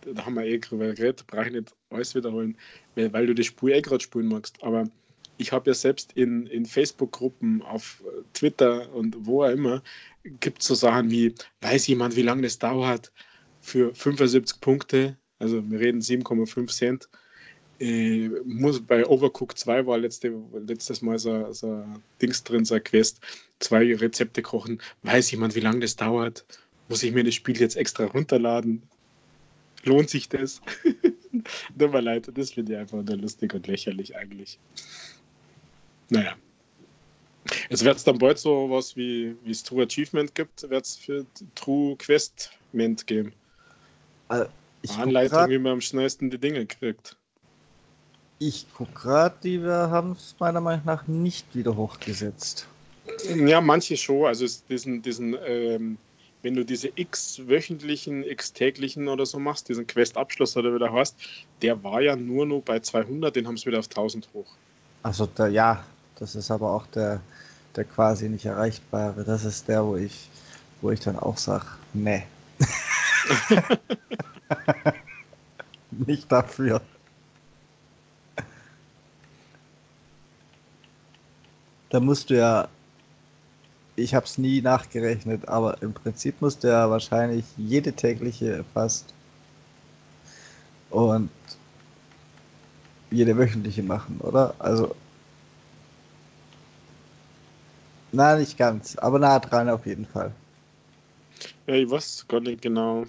da haben wir eh drüber geredet, brauche ich nicht alles wiederholen, weil, du die Spur eh gerade spielen magst, aber ich habe ja selbst in, in Facebook-Gruppen, auf Twitter und wo auch immer, gibt es so Sachen wie, weiß jemand, wie lange das dauert für 75 Punkte, also wir reden 7,5 Cent, äh, muss, bei Overcooked 2 war letzte, letztes Mal so, so Dings drin, so ein Quest, zwei Rezepte kochen. Weiß jemand, wie lange das dauert? Muss ich mir das Spiel jetzt extra runterladen? Lohnt sich das? Tut mir leid, das finde ich einfach nur lustig und lächerlich eigentlich. Naja. Es wird es dann bald so was wie es True Achievement gibt, wird es für True Questment geben. Also, Anleitung, grad, wie man am schnellsten die Dinge kriegt. Ich gucke gerade, die wir haben es meiner Meinung nach nicht wieder hochgesetzt. Ja, manche schon. Also diesen, diesen ähm, wenn du diese x wöchentlichen, x täglichen oder so machst, diesen Quest-Abschluss oder wieder hast, der war ja nur noch bei 200, den haben sie wieder auf 1000 hoch. Also der, ja, das ist aber auch der, der quasi nicht erreichbare. Das ist der, wo ich, wo ich dann auch sage, nee. nicht dafür. Da musst du ja ich habe es nie nachgerechnet, aber im Prinzip musste er wahrscheinlich jede tägliche fast und jede wöchentliche machen, oder? Also na nicht ganz, aber nah dran auf jeden Fall. Ja, ich weiß gar nicht genau,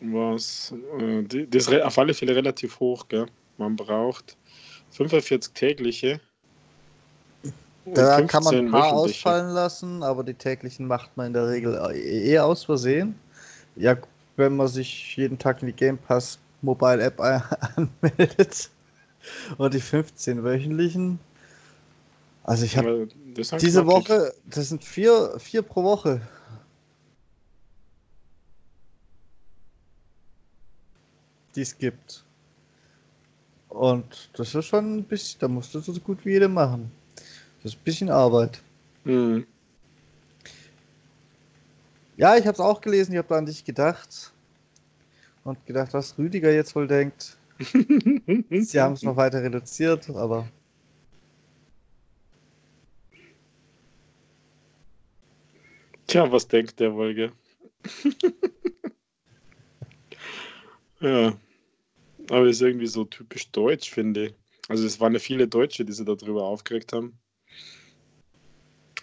was äh, das ist auf alle Fälle relativ hoch, gell? Man braucht 45 tägliche da kann man ein paar ausfallen lassen, aber die täglichen macht man in der Regel eh aus Versehen. Ja, wenn man sich jeden Tag in die Game Pass Mobile App anmeldet. Und die 15 wöchentlichen. Also ich habe diese Woche, das sind vier, vier pro Woche. Die es gibt. Und das ist schon ein bisschen, da musst du so gut wie jeder machen. Das ist ein bisschen Arbeit. Mhm. Ja, ich habe es auch gelesen, ich habe an dich gedacht. Und gedacht, was Rüdiger jetzt wohl denkt. Sie haben es noch weiter reduziert, aber. Tja, was denkt der Wolge? ja. Aber ist irgendwie so typisch deutsch, finde ich. Also es waren ja viele Deutsche, die sich darüber aufgeregt haben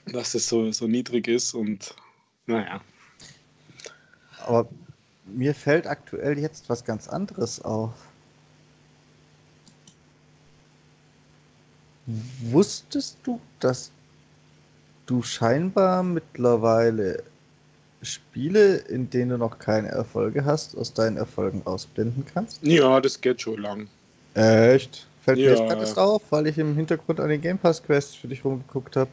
dass es so, so niedrig ist und naja. Aber mir fällt aktuell jetzt was ganz anderes auf. Wusstest du, dass du scheinbar mittlerweile Spiele, in denen du noch keine Erfolge hast, aus deinen Erfolgen ausblenden kannst? Ja, das geht schon lang. Echt? Fällt ja. mir jetzt gerade auf, weil ich im Hintergrund an den Game Pass Quests für dich rumgeguckt habe.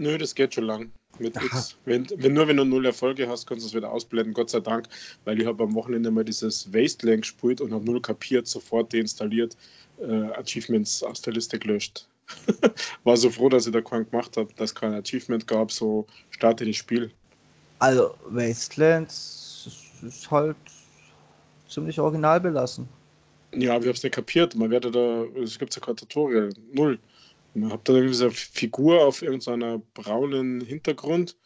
Nö, das geht schon lang. Mit X. Wenn, wenn, nur wenn du null Erfolge hast, kannst du es wieder ausblenden, Gott sei Dank, weil ich habe am Wochenende mal dieses Wasteland gespielt und habe null kapiert, sofort deinstalliert, äh, Achievements aus der Liste gelöscht. War so froh, dass ich da keinen gemacht habe, dass es kein Achievement gab, so starte das Spiel. Also, Wastelands ist halt ziemlich original belassen. Ja, aber ich habe es nicht kapiert. Man werde da, es gibt ja kein Tutorial, null. Man hat dann irgendwie so eine Figur auf irgendeiner braunen Hintergrund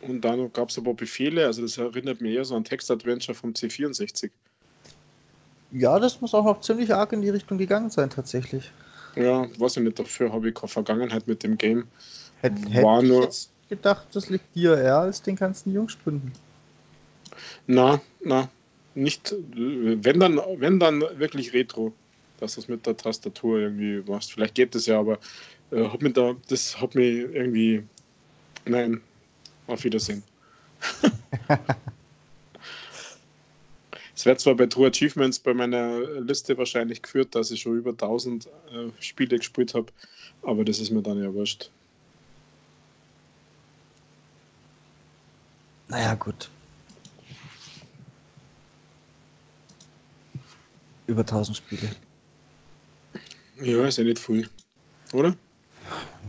und dann gab es aber Befehle. Also, das erinnert mich eher so an Text-Adventure vom C64. Ja, das muss auch noch ziemlich arg in die Richtung gegangen sein, tatsächlich. Ja, weiß ich nicht, dafür habe ich keine Vergangenheit mit dem Game. Hätte, hätte ich jetzt gedacht, das liegt dir eher als den ganzen Jungspunden. Na, na, nicht, wenn dann, wenn dann wirklich Retro dass du es mit der Tastatur irgendwie machst. Vielleicht geht das ja, aber äh, hat mir da, das hat mir irgendwie. Nein, auf Wiedersehen. es wird zwar bei True Achievements bei meiner Liste wahrscheinlich geführt, dass ich schon über 1000 äh, Spiele gespielt habe, aber das ist mir dann ja wurscht. Naja, gut. Über 1000 Spiele. Ja, ist ja nicht viel, oder?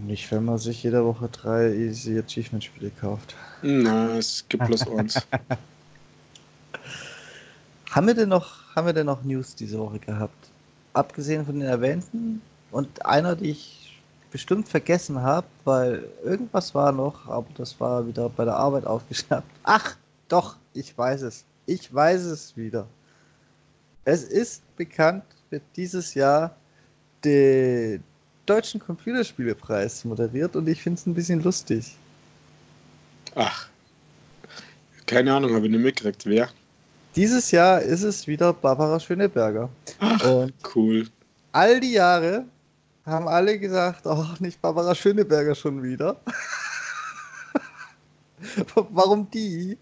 Nicht, wenn man sich jede Woche drei Easy Achievement Spiele kauft. Na, es gibt bloß uns. haben, wir denn noch, haben wir denn noch News diese Woche gehabt? Abgesehen von den erwähnten und einer, die ich bestimmt vergessen habe, weil irgendwas war noch, aber das war wieder bei der Arbeit aufgeschnappt. Ach, doch, ich weiß es. Ich weiß es wieder. Es ist bekannt, wird dieses Jahr den Deutschen Computerspielepreis moderiert und ich finde es ein bisschen lustig. Ach, keine Ahnung, habe ich nicht mitgekriegt. Wer? Dieses Jahr ist es wieder Barbara Schöneberger. Ach, und cool. All die Jahre haben alle gesagt, oh, nicht Barbara Schöneberger schon wieder. Warum die?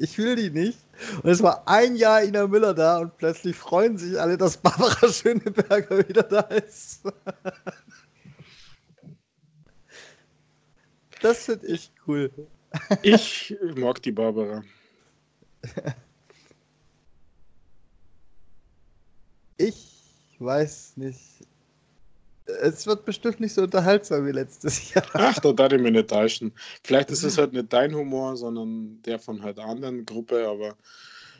Ich will die nicht. Und es war ein Jahr Ina Müller da und plötzlich freuen sich alle, dass Barbara Schöneberger wieder da ist. Das finde ich cool. Ich mag die Barbara. Ich weiß nicht. Es wird bestimmt nicht so unterhaltsam wie letztes Jahr. Ach, da darf ich mich nicht täuschen. Vielleicht ist es halt nicht dein Humor, sondern der von halt einer anderen Gruppe, aber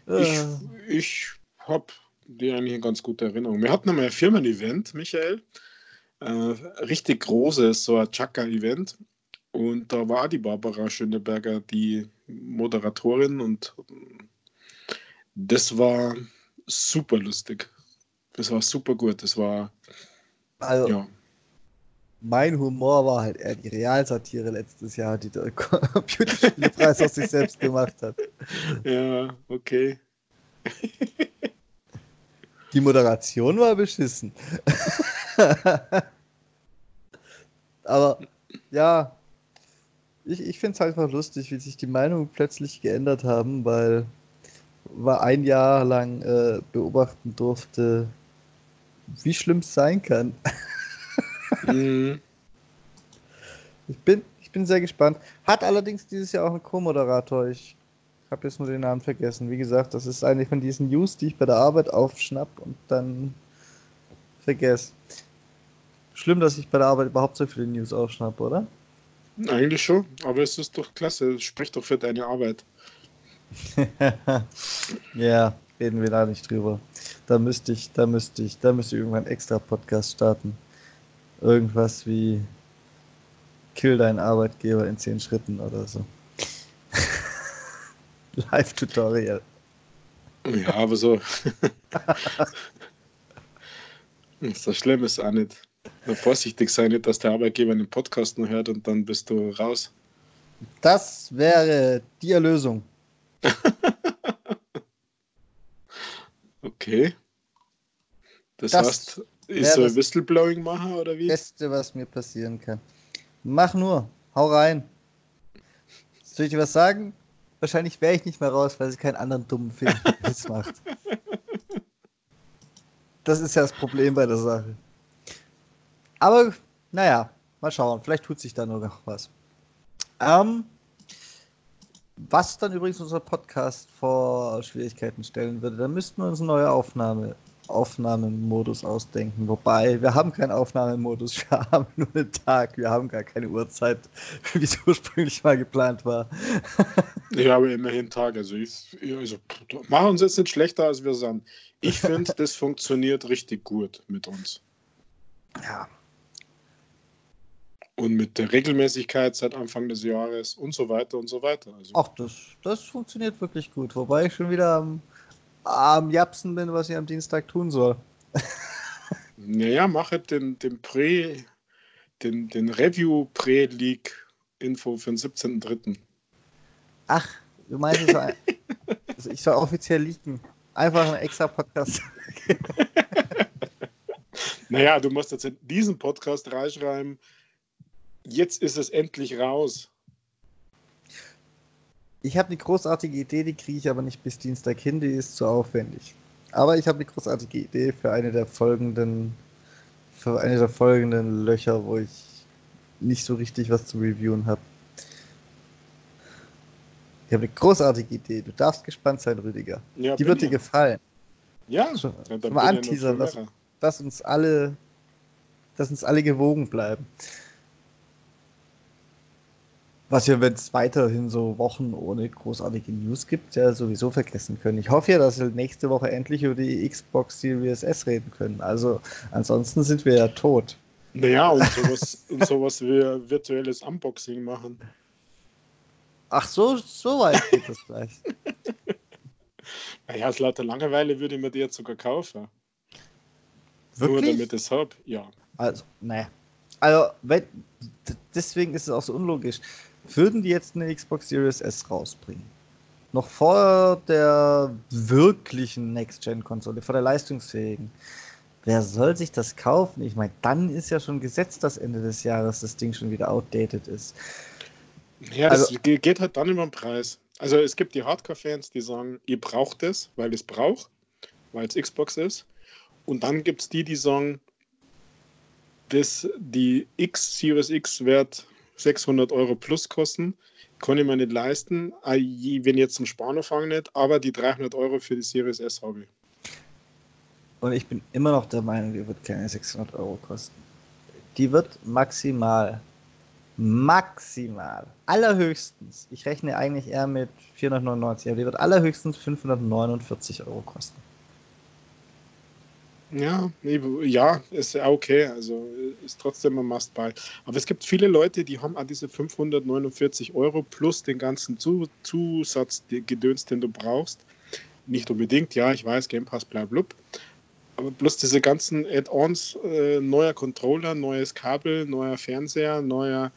äh. ich, ich habe die eigentlich eine ganz gute Erinnerung. Wir hatten einmal ein Firmen-Event, Michael. Äh, richtig großes, so ein Chaka-Event. Und da war die Barbara Schöneberger die Moderatorin und das war super lustig. Das war super gut. Das war. Also, ja. mein Humor war halt eher die Realsatire letztes Jahr, die der Computerspielpreis aus sich selbst gemacht hat. Ja, okay. Die Moderation war beschissen. Aber ja, ich, ich finde es halt einfach lustig, wie sich die Meinungen plötzlich geändert haben, weil man ein Jahr lang äh, beobachten durfte, wie schlimm es sein kann. mhm. ich, bin, ich bin sehr gespannt. Hat allerdings dieses Jahr auch einen Co-Moderator. Ich habe jetzt nur den Namen vergessen. Wie gesagt, das ist eine von diesen News, die ich bei der Arbeit aufschnapp und dann vergesse. Schlimm, dass ich bei der Arbeit überhaupt so viele News aufschnapp, oder? Eigentlich schon, aber es ist doch klasse. Es spricht doch für deine Arbeit. ja, reden wir da nicht drüber. Da müsste ich, da müsste ich, da müsste ich irgendwann extra Podcast starten. Irgendwas wie Kill deinen Arbeitgeber in zehn Schritten oder so. Live-Tutorial. Ja, aber so. das schlimm ist auch nicht. Nur vorsichtig sein, nicht, dass der Arbeitgeber einen Podcast nur hört und dann bist du raus. Das wäre die Erlösung. okay. Das, das heißt, ist so ein Whistleblowing-Macher oder wie? Das Beste, was mir passieren kann. Mach nur, hau rein. Soll ich dir was sagen? Wahrscheinlich wäre ich nicht mehr raus, weil sie keinen anderen dummen Film macht. Das ist ja das Problem bei der Sache. Aber naja, mal schauen. Vielleicht tut sich da noch was. Ähm, was dann übrigens unser Podcast vor Schwierigkeiten stellen würde, dann müssten wir uns eine neue Aufnahme, Aufnahmemodus ausdenken. Wobei, wir haben keinen Aufnahmemodus, wir haben nur einen Tag, wir haben gar keine Uhrzeit, wie es ursprünglich mal geplant war. ich habe immerhin Tag, also, ich, also machen uns jetzt nicht schlechter, als wir sind. Ich finde, das funktioniert richtig gut mit uns. Ja, und mit der Regelmäßigkeit seit Anfang des Jahres und so weiter und so weiter. Also. Ach, das, das funktioniert wirklich gut. Wobei ich schon wieder am, am Japsen bin, was ich am Dienstag tun soll. naja, mache den, den Prä, den, den Review-Prä-League-Info für den 17.03. Ach, du meinst, es also ich soll offiziell leaken. Einfach ein extra Podcast. naja, du musst jetzt in diesen Podcast reinschreiben, jetzt ist es endlich raus. Ich habe eine großartige Idee, die kriege ich aber nicht bis Dienstag hin, die ist zu aufwendig. Aber ich habe eine großartige Idee für eine der folgenden, für eine der folgenden Löcher, wo ich nicht so richtig was zu reviewen habe. Ich habe eine großartige Idee. Du darfst gespannt sein, Rüdiger. Ja, die wird dir gefallen. Ja, schon, schon mal anteasern, dass, dass uns alle, dass uns alle gewogen bleiben. Was wir, wenn es weiterhin so Wochen ohne großartige News gibt, ja sowieso vergessen können. Ich hoffe ja, dass wir nächste Woche endlich über die Xbox Series S reden können. Also ansonsten sind wir ja tot. Naja, und sowas, und sowas wie virtuelles Unboxing machen. Ach so, so weit geht das gleich. naja, aus lauter Langeweile würde ich mir die jetzt sogar kaufen. Wirklich? Nur damit es habe, ja. Also, naja. Also, wenn, deswegen ist es auch so unlogisch. Würden die jetzt eine Xbox Series S rausbringen? Noch vor der wirklichen Next-Gen-Konsole, vor der leistungsfähigen. Wer soll sich das kaufen? Ich meine, dann ist ja schon gesetzt, dass Ende des Jahres das Ding schon wieder outdated ist. Ja, das also, geht halt dann über den Preis. Also es gibt die Hardcore-Fans, die sagen, ihr braucht es, weil es braucht, weil es Xbox ist. Und dann gibt es die, die sagen, dass die X Series X wert 600 Euro plus kosten. Kann ich mir nicht leisten, ah, wenn jetzt zum Sparen fange nicht, aber die 300 Euro für die Series S habe ich. Und ich bin immer noch der Meinung, die wird keine 600 Euro kosten. Die wird maximal, maximal, allerhöchstens, ich rechne eigentlich eher mit 499, aber die wird allerhöchstens 549 Euro kosten. Ja, ja, ist ja okay. Also ist trotzdem ein Must-Buy. Aber es gibt viele Leute, die haben auch diese 549 Euro plus den ganzen Zusatzgedöns, den du brauchst. Nicht unbedingt, ja, ich weiß, Game Pass, bla, blub. Aber bloß diese ganzen Add-ons, äh, neuer Controller, neues Kabel, neuer Fernseher, neuer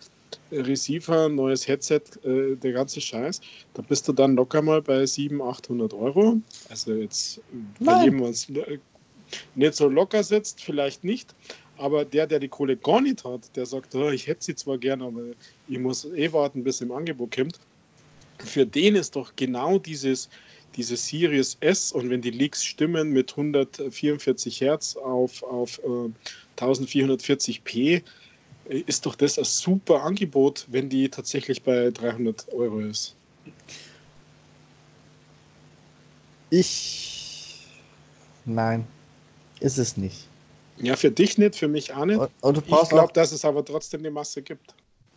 Receiver, neues Headset, äh, der ganze Scheiß, da bist du dann locker mal bei 700, 800 Euro. Also jetzt Nein. bei jedem was nicht so locker sitzt, vielleicht nicht. Aber der, der die Kohle gar nicht hat, der sagt, oh, ich hätte sie zwar gern, aber ich muss eh warten, bis im Angebot kommt. Für den ist doch genau dieses, diese Series S und wenn die Leaks stimmen mit 144 Hertz auf, auf äh, 1440p, äh, ist doch das ein super Angebot, wenn die tatsächlich bei 300 Euro ist. Ich. Nein. Ist es nicht. Ja, für dich nicht, für mich auch nicht. Und, und ich glaube, dass es aber trotzdem eine Masse gibt.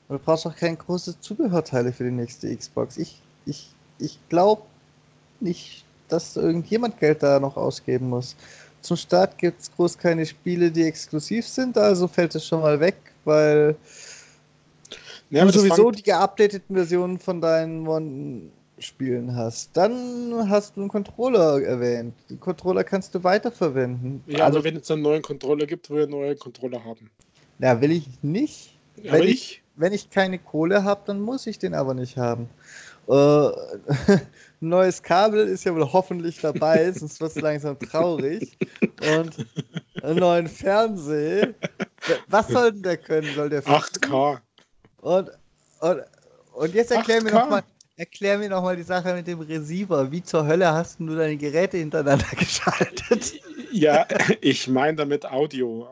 Und du brauchst auch kein großes Zubehörteile für die nächste Xbox. Ich, ich, ich glaube nicht, dass irgendjemand Geld da noch ausgeben muss. Zum Start gibt es groß keine Spiele, die exklusiv sind, also fällt es schon mal weg, weil ja, du sowieso die geupdateten Versionen von deinen spielen hast. Dann hast du einen Controller erwähnt. Den Controller kannst du weiterverwenden. Ja, also, aber wenn es einen neuen Controller gibt, will ich einen neuen Controller haben. Ja, will ich nicht. Ja, wenn ich, ich, wenn ich keine Kohle habe, dann muss ich den aber nicht haben. Äh, ein neues Kabel ist ja wohl hoffentlich dabei, sonst wird es langsam traurig. Und einen neuen Fernseher. Was soll denn der können? Soll der 8K. Und, und, und jetzt erklär 8K. mir nochmal, Erklär mir nochmal die Sache mit dem Receiver. Wie zur Hölle hast du deine Geräte hintereinander geschaltet? Ja, ich meine damit Audio,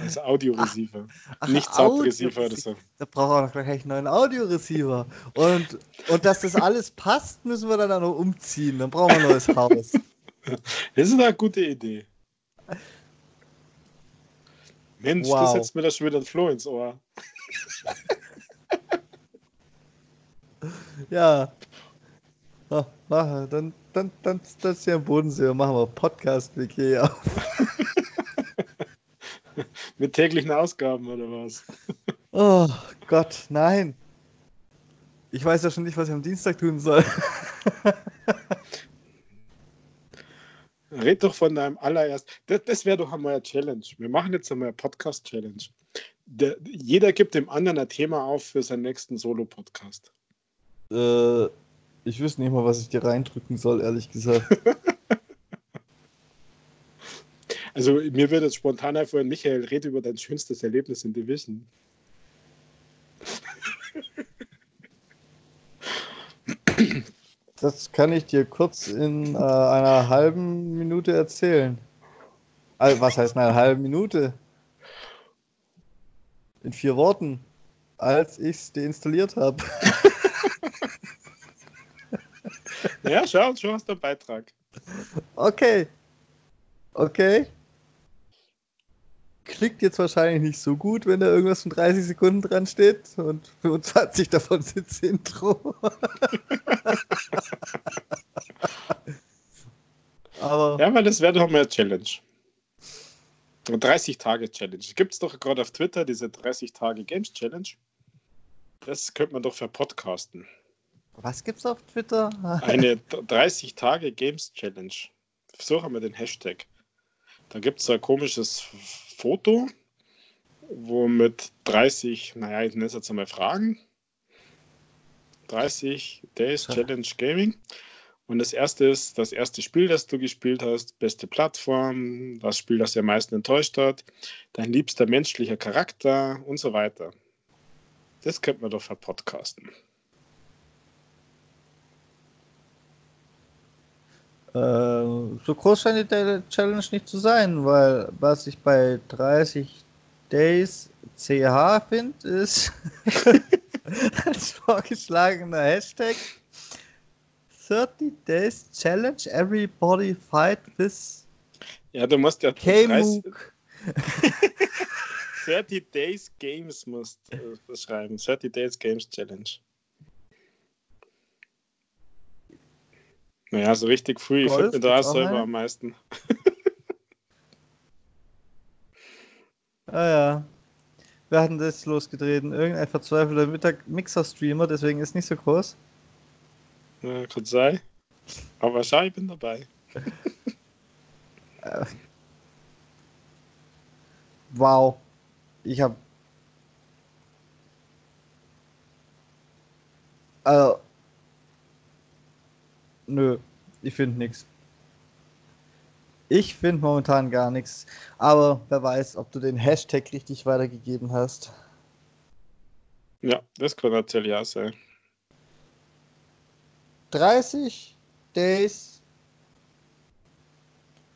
also Audio-Receiver. Nicht Sound-Receiver oder so. Da braucht auch noch gleich einen neuen Audio-Receiver. Und, und dass das alles passt, müssen wir dann auch noch umziehen. Dann brauchen wir ein neues Haus. Das ist eine gute Idee. Mensch, wow. das setzt mir das schon wieder ein Floh ins Ohr. Ja. Oh, mach, dann, dann, dann, das ist ja im Bodensee. Machen wir Podcast-WG auf. Mit täglichen Ausgaben oder was? Oh Gott, nein. Ich weiß ja schon nicht, was ich am Dienstag tun soll. Red doch von deinem allerersten. Das, das wäre doch einmal eine Challenge. Wir machen jetzt einmal eine Podcast-Challenge. Jeder gibt dem anderen ein Thema auf für seinen nächsten Solo-Podcast. Äh, ich wüsste nicht mal, was ich dir reindrücken soll, ehrlich gesagt. Also mir wird jetzt spontan einfallen, Michael, rede über dein schönstes Erlebnis in Division. Das kann ich dir kurz in äh, einer halben Minute erzählen. Also, was heißt in einer halben Minute? In vier Worten. Als ich es deinstalliert habe. Ja, schau, schau hast du einen Beitrag. Okay. Okay. Klickt jetzt wahrscheinlich nicht so gut, wenn da irgendwas von 30 Sekunden dran steht und 25 davon sind das Intro. Aber ja, weil das wäre doch mal eine Challenge. 30 Tage Challenge. Gibt es doch gerade auf Twitter diese 30 Tage Games Challenge. Das könnte man doch verpodcasten. Was gibt's auf Twitter? Eine 30 Tage Games Challenge. Suche mal den Hashtag. Da gibt es ein komisches Foto, wo mit 30, naja, ich nenne es jetzt einmal Fragen. 30 Days Challenge Gaming. Und das erste ist das erste Spiel, das du gespielt hast, beste Plattform, das Spiel, das dir am meisten enttäuscht hat, dein liebster menschlicher Charakter und so weiter. Das könnte man doch verpodcasten. So groß scheint die Challenge nicht zu sein, weil was ich bei 30 Days CH finde, ist als vorgeschlagener Hashtag 30 Days Challenge, everybody fight with Ja, du musst ja 30, 30 Days Games musst äh, schreiben. 30 Days Games Challenge. Naja, so richtig früh. Ich finde mir da selber am meisten. ah ja. Wir hatten das losgetreten. Irgendein verzweifelter Mixer-Streamer, deswegen ist nicht so groß. Ja, kann sein. Aber schau, ich bin dabei. wow. Ich hab. Also. Nö, ich finde nichts. Ich finde momentan gar nichts. Aber wer weiß, ob du den Hashtag richtig weitergegeben hast. Ja, das kann natürlich auch sein. 30 Days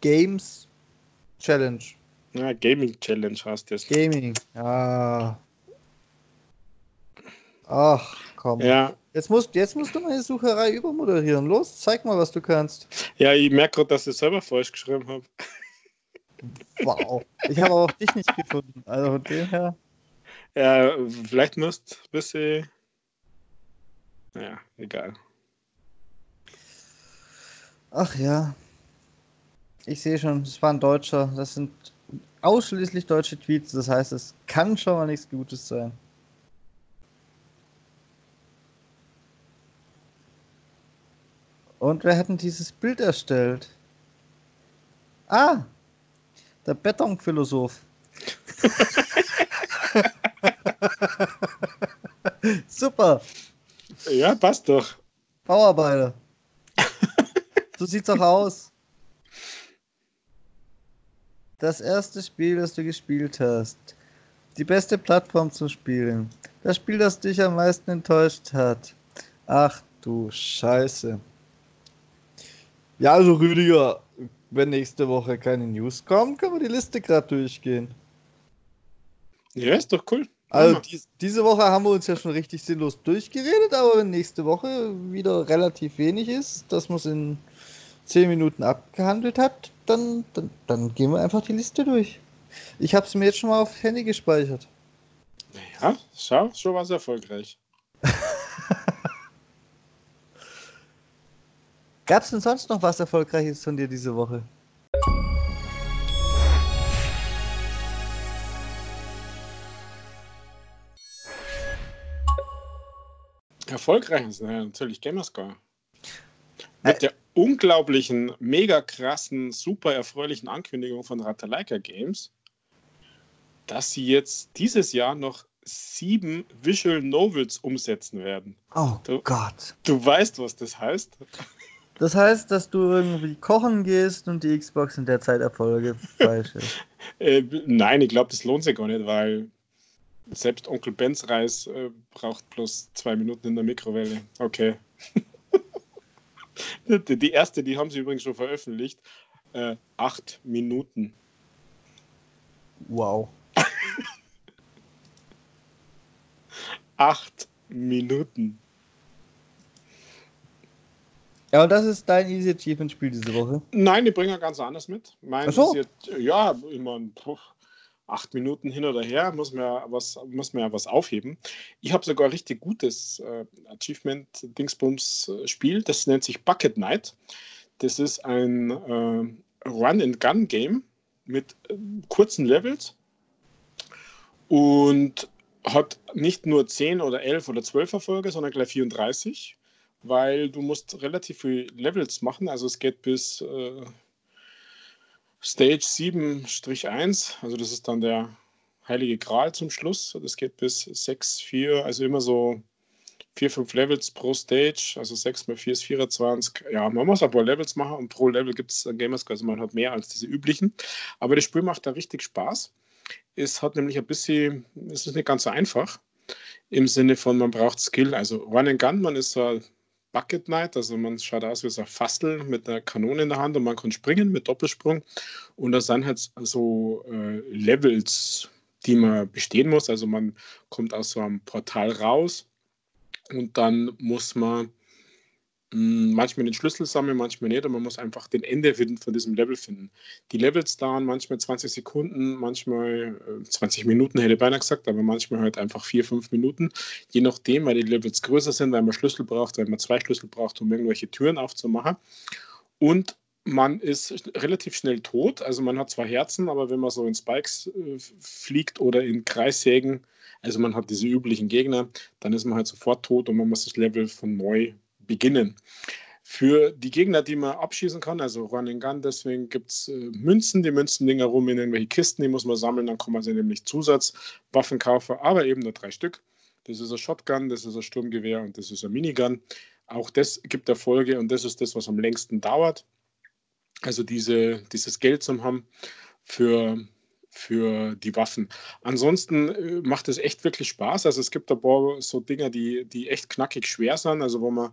Games Challenge. Ja, Gaming Challenge heißt das. Gaming, ja. Ach, komm. Ja. Jetzt musst, jetzt musst du meine Sucherei übermoderieren. Los, zeig mal, was du kannst. Ja, ich merke gerade, dass ich selber falsch geschrieben habe. Wow. Ich habe auch dich nicht gefunden. Also von dem her. Ja, vielleicht musst du ein bisschen. Ja, egal. Ach ja. Ich sehe schon, es war ein Deutscher. Das sind ausschließlich deutsche Tweets. Das heißt, es kann schon mal nichts Gutes sein. Und wer hat denn dieses Bild erstellt? Ah, der Betonphilosoph. Super. Ja, passt doch. Bauarbeiter. So sieht's auch aus. Das erste Spiel, das du gespielt hast. Die beste Plattform zum Spielen. Das Spiel, das dich am meisten enttäuscht hat. Ach du Scheiße. Ja, also Rüdiger, wenn nächste Woche keine News kommen, können wir die Liste gerade durchgehen. Ja, ist doch cool. Also die, diese Woche haben wir uns ja schon richtig sinnlos durchgeredet, aber wenn nächste Woche wieder relativ wenig ist, dass man es in 10 Minuten abgehandelt hat, dann, dann, dann gehen wir einfach die Liste durch. Ich habe es mir jetzt schon mal auf Handy gespeichert. Ja, schau, schon war es erfolgreich. Gab es denn sonst noch was Erfolgreiches von dir diese Woche? Erfolgreiches, naja, natürlich Gamerscore. Mit der unglaublichen, mega krassen, super erfreulichen Ankündigung von Ratalaika Games, dass sie jetzt dieses Jahr noch sieben Visual Novels umsetzen werden. Oh du, Gott. Du weißt, was das heißt? Das heißt, dass du irgendwie kochen gehst und die Xbox in der Zeit Erfolge freischaltest. äh, nein, ich glaube, das lohnt sich gar nicht, weil selbst Onkel Bens Reis äh, braucht bloß zwei Minuten in der Mikrowelle. Okay. die erste, die haben sie übrigens schon veröffentlicht. Äh, acht Minuten. Wow. acht Minuten. Ja, und das ist dein Easy Achievement-Spiel diese Woche? Nein, die bringen ganz anders mit. Mein Ach so. Jetzt, ja, immer acht Minuten hin oder her, muss man ja was, muss man ja was aufheben. Ich habe sogar ein richtig gutes äh, Achievement-Dingsbums-Spiel, das nennt sich Bucket Night. Das ist ein äh, Run-and-Gun-Game mit äh, kurzen Levels und hat nicht nur 10 oder 11 oder 12 Erfolge, sondern gleich 34 weil du musst relativ viele Levels machen. Also es geht bis, äh, Stage 7-1, also das ist dann der heilige Gral zum Schluss. Das geht bis 6, 4, also immer so 4, 5 Levels pro Stage, also 6 mal 4 ist 24. Ja, man muss ein paar Levels machen und pro Level gibt es Gamerscore, also man hat mehr als diese üblichen. Aber das Spiel macht da richtig Spaß. Es hat nämlich ein bisschen, es ist nicht ganz so einfach im Sinne von, man braucht Skill. Also Run and Gun, man ist so ein Bucket Knight, also man schaut aus wie so ein Fastel mit einer Kanone in der Hand und man kann springen mit Doppelsprung. Und da sind halt so äh, Levels, die man bestehen muss. Also man kommt aus so einem Portal raus und dann muss man manchmal den Schlüssel sammeln, manchmal nicht, und man muss einfach den Ende von diesem Level finden. Die Levels dauern manchmal 20 Sekunden, manchmal 20 äh, Minuten, hätte ich beinahe gesagt, aber manchmal halt einfach 4, 5 Minuten, je nachdem, weil die Levels größer sind, weil man Schlüssel braucht, weil man zwei Schlüssel braucht, um irgendwelche Türen aufzumachen. Und man ist relativ schnell tot, also man hat zwar Herzen, aber wenn man so in Spikes äh, fliegt oder in Kreissägen, also man hat diese üblichen Gegner, dann ist man halt sofort tot und man muss das Level von neu beginnen. Für die Gegner, die man abschießen kann, also Run and Gun, deswegen gibt es äh, Münzen, die Münzen liegen rum in irgendwelche Kisten, die muss man sammeln, dann kann man sie nämlich Zusatzwaffen kaufen, aber eben nur drei Stück. Das ist ein Shotgun, das ist ein Sturmgewehr und das ist ein Minigun. Auch das gibt Erfolge und das ist das, was am längsten dauert. Also diese, dieses Geld zum haben für, für die Waffen. Ansonsten äh, macht es echt wirklich Spaß. Also es gibt paar so Dinger, die, die echt knackig schwer sind, also wo man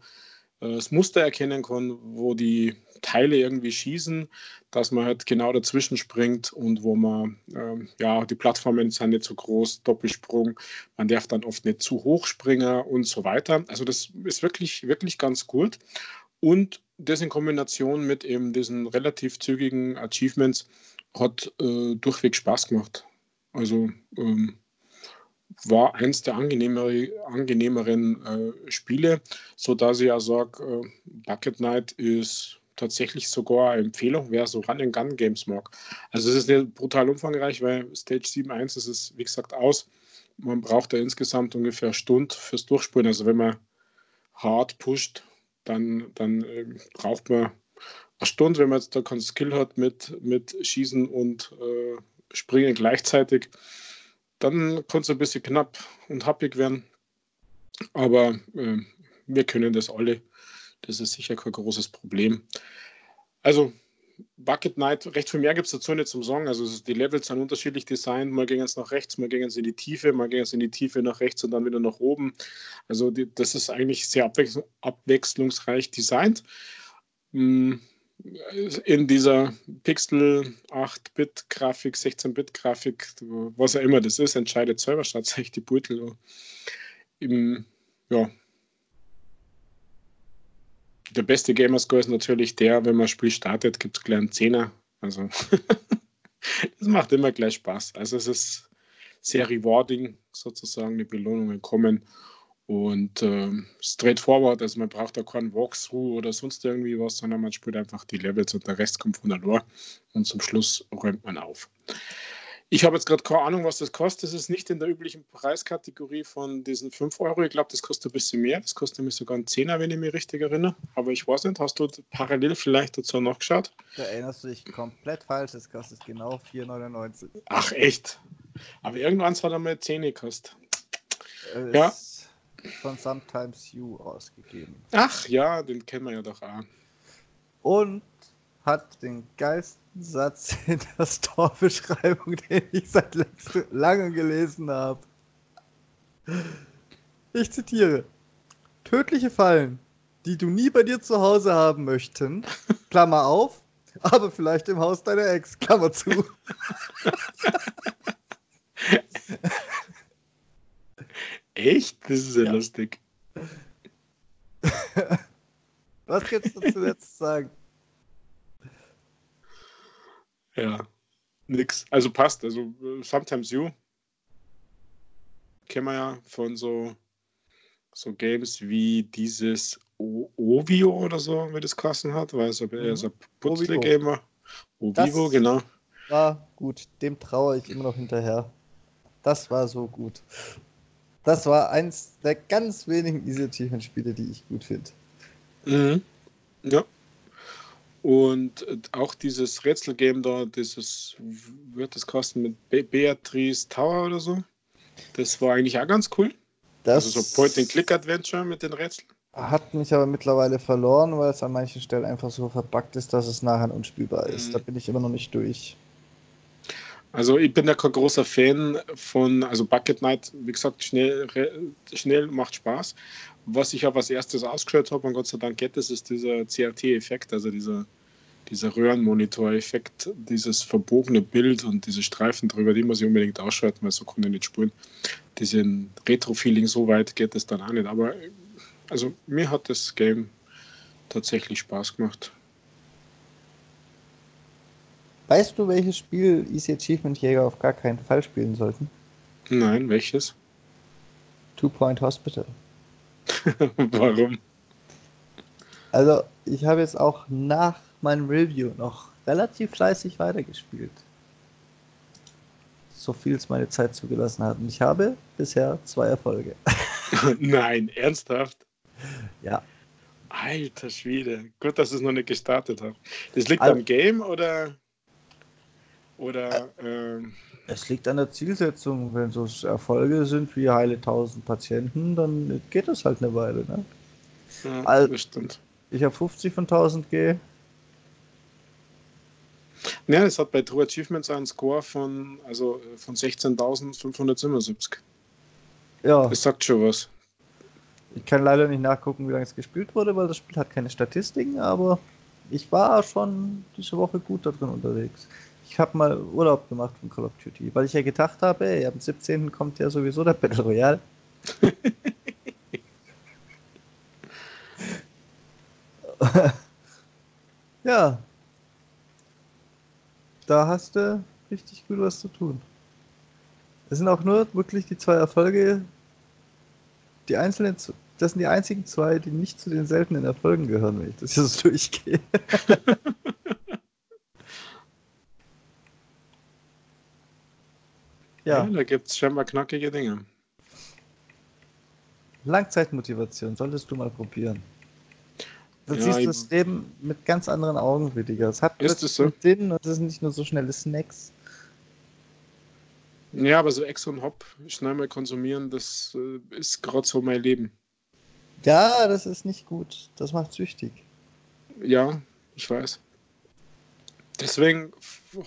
äh, das Muster erkennen kann, wo die Teile irgendwie schießen, dass man halt genau dazwischen springt und wo man, äh, ja, die Plattformen sind nicht so groß, Doppelsprung, man darf dann oft nicht zu hoch springen und so weiter. Also das ist wirklich, wirklich ganz gut. Und das in Kombination mit eben diesen relativ zügigen Achievements hat äh, durchweg Spaß gemacht. Also ähm, war eins der angenehmere, angenehmeren äh, Spiele, sodass ich ja sage, äh, Bucket Night ist tatsächlich sogar eine Empfehlung, wer so Run and Gun Games mag. Also es ist nicht brutal umfangreich, weil Stage 7.1 ist es, wie gesagt, aus. Man braucht da insgesamt ungefähr eine Stunde fürs Durchspulen. Also wenn man hart pusht, dann, dann äh, braucht man eine Stunde, wenn man jetzt da keinen Skill hat mit, mit Schießen und äh, Springen gleichzeitig, dann kann es ein bisschen knapp und happig werden. Aber äh, wir können das alle. Das ist sicher kein großes Problem. Also, Bucket Night, recht viel mehr gibt es dazu nicht zum Sagen. Also, die Levels sind unterschiedlich designt. Mal gehen es nach rechts, mal gehen es in die Tiefe, mal gehen es in die Tiefe nach rechts und dann wieder nach oben. Also, die, das ist eigentlich sehr abwechslungsreich designt. Hm in dieser Pixel 8-Bit-Grafik, 16-Bit-Grafik, was auch immer das ist, entscheidet selber, sich die Beutel. Im, ja. Der beste Gamerscore ist natürlich der, wenn man ein Spiel startet, gibt es gleich einen Zehner. Also, das macht immer gleich Spaß. Also, es ist sehr rewarding, sozusagen, die Belohnungen kommen. Und äh, straightforward, also man braucht da keinen Walkthrough oder sonst irgendwie was, sondern man spielt einfach die Levels und der Rest kommt von der Lore und zum Schluss räumt man auf. Ich habe jetzt gerade keine Ahnung, was das kostet. Das ist nicht in der üblichen Preiskategorie von diesen 5 Euro. Ich glaube, das kostet ein bisschen mehr. Das kostet nämlich sogar einen Zehner, wenn ich mich richtig erinnere. Aber ich weiß nicht, hast du parallel vielleicht dazu noch geschaut? Da erinnerst du dich komplett falsch. Das kostet genau 4,99. Ach, echt? Aber irgendwann hat er mal 10 gekostet. Äh, ja von Sometimes You ausgegeben. Ach ja, den kennen wir ja doch auch. Und hat den geilsten Satz in der Store-Beschreibung, den ich seit langem gelesen habe. Ich zitiere: Tödliche Fallen, die du nie bei dir zu Hause haben möchten, Klammer auf, aber vielleicht im Haus deiner Ex, Klammer zu. Echt? Das ist ja, ja. lustig. Was kannst du zuletzt sagen? Ja, nix. Also passt. Also Sometimes You kennen wir ja von so, so Games wie dieses o Ovio oder so, wie das Kassen hat, weil es eher so ein Putzle-Game war. Ovivo, genau. War gut, dem traue ich immer noch hinterher. Das war so gut. Das war eins der ganz wenigen Easy Achievement Spiele, die ich gut finde. Mhm. Ja. Und auch dieses Rätselgame da, dieses, wird das kosten mit Be Beatrice Tower oder so? Das war eigentlich auch ganz cool. Das also so Point-and-Click-Adventure mit den Rätseln. Hat mich aber mittlerweile verloren, weil es an manchen Stellen einfach so verpackt ist, dass es nachher unspielbar ist. Mhm. Da bin ich immer noch nicht durch. Also ich bin ja kein großer Fan von, also Bucket Night, wie gesagt, schnell, schnell macht Spaß. Was ich aber als erstes ausgeschaut habe, und Gott sei Dank geht das, ist dieser CRT-Effekt, also dieser, dieser Röhrenmonitor-Effekt, dieses verbogene Bild und diese Streifen drüber, die man sich unbedingt ausschalten, weil so kann ich nicht spulen. Diesen Retro-Feeling, so weit geht es dann auch nicht. Aber also mir hat das Game tatsächlich Spaß gemacht. Weißt du, welches Spiel Easy Achievement Jäger auf gar keinen Fall spielen sollten? Nein, welches? Two Point Hospital. Warum? Also, ich habe jetzt auch nach meinem Review noch relativ fleißig weitergespielt. So viel es meine Zeit zugelassen hat. Und ich habe bisher zwei Erfolge. Nein, ernsthaft? Ja. Alter Schwede. Gut, dass es noch nicht gestartet hat. Das liegt also, am Game oder? Oder. Äh, es liegt an der Zielsetzung. Wenn so Erfolge sind wie heile 1000 Patienten, dann geht das halt eine Weile. Ne? Ja, also, das stimmt. Ich habe 50 von 1000 G. Ja, es hat bei True Achievements einen Score von, also von 16.577. Ja. Das sagt schon was. Ich kann leider nicht nachgucken, wie lange es gespielt wurde, weil das Spiel hat keine Statistiken, aber ich war schon diese Woche gut da drin unterwegs ich habe mal Urlaub gemacht von Call of Duty, weil ich ja gedacht habe, ey, am 17. kommt ja sowieso der Battle Royale. ja. Da hast du richtig gut was zu tun. Es sind auch nur wirklich die zwei Erfolge, die einzelnen, das sind die einzigen zwei, die nicht zu den seltenen Erfolgen gehören, wenn ich das jetzt durchgehe. Ja. ja da gibt es scheinbar knackige Dinge. Langzeitmotivation, solltest du mal probieren. Du ja, siehst das Leben mit ganz anderen Augen wieder. Es hat ist es so? Sinn und es sind nicht nur so schnelle Snacks. Ja, aber so Ex und Hop schnell mal konsumieren, das äh, ist gerade so mein Leben. Ja, das ist nicht gut. Das macht süchtig. Ja, ich weiß. Deswegen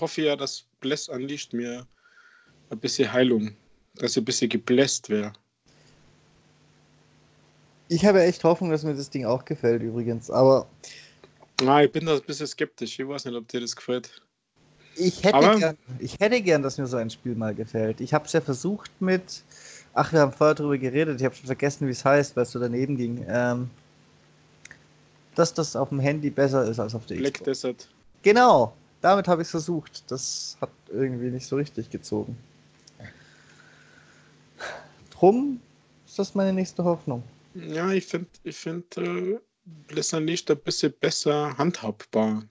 hoffe ich ja, dass Bless Unleashed mir ein bisschen Heilung, dass ich ein bisschen gebläst wäre. Ich habe echt Hoffnung, dass mir das Ding auch gefällt übrigens, aber. Na, ich bin da ein bisschen skeptisch. Ich weiß nicht, ob dir das gefällt. Ich hätte, aber... gern, ich hätte gern, dass mir so ein Spiel mal gefällt. Ich habe es ja versucht mit. Ach, wir haben vorher darüber geredet. Ich habe schon vergessen, wie es heißt, weil es so daneben ging. Ähm, dass das auf dem Handy besser ist als auf der Black Xbox. Desert. Genau, damit habe ich es versucht. Das hat irgendwie nicht so richtig gezogen. Drum ist das meine nächste Hoffnung. Ja, ich finde ich find, äh, Blizzard nicht ein bisschen besser handhabbar.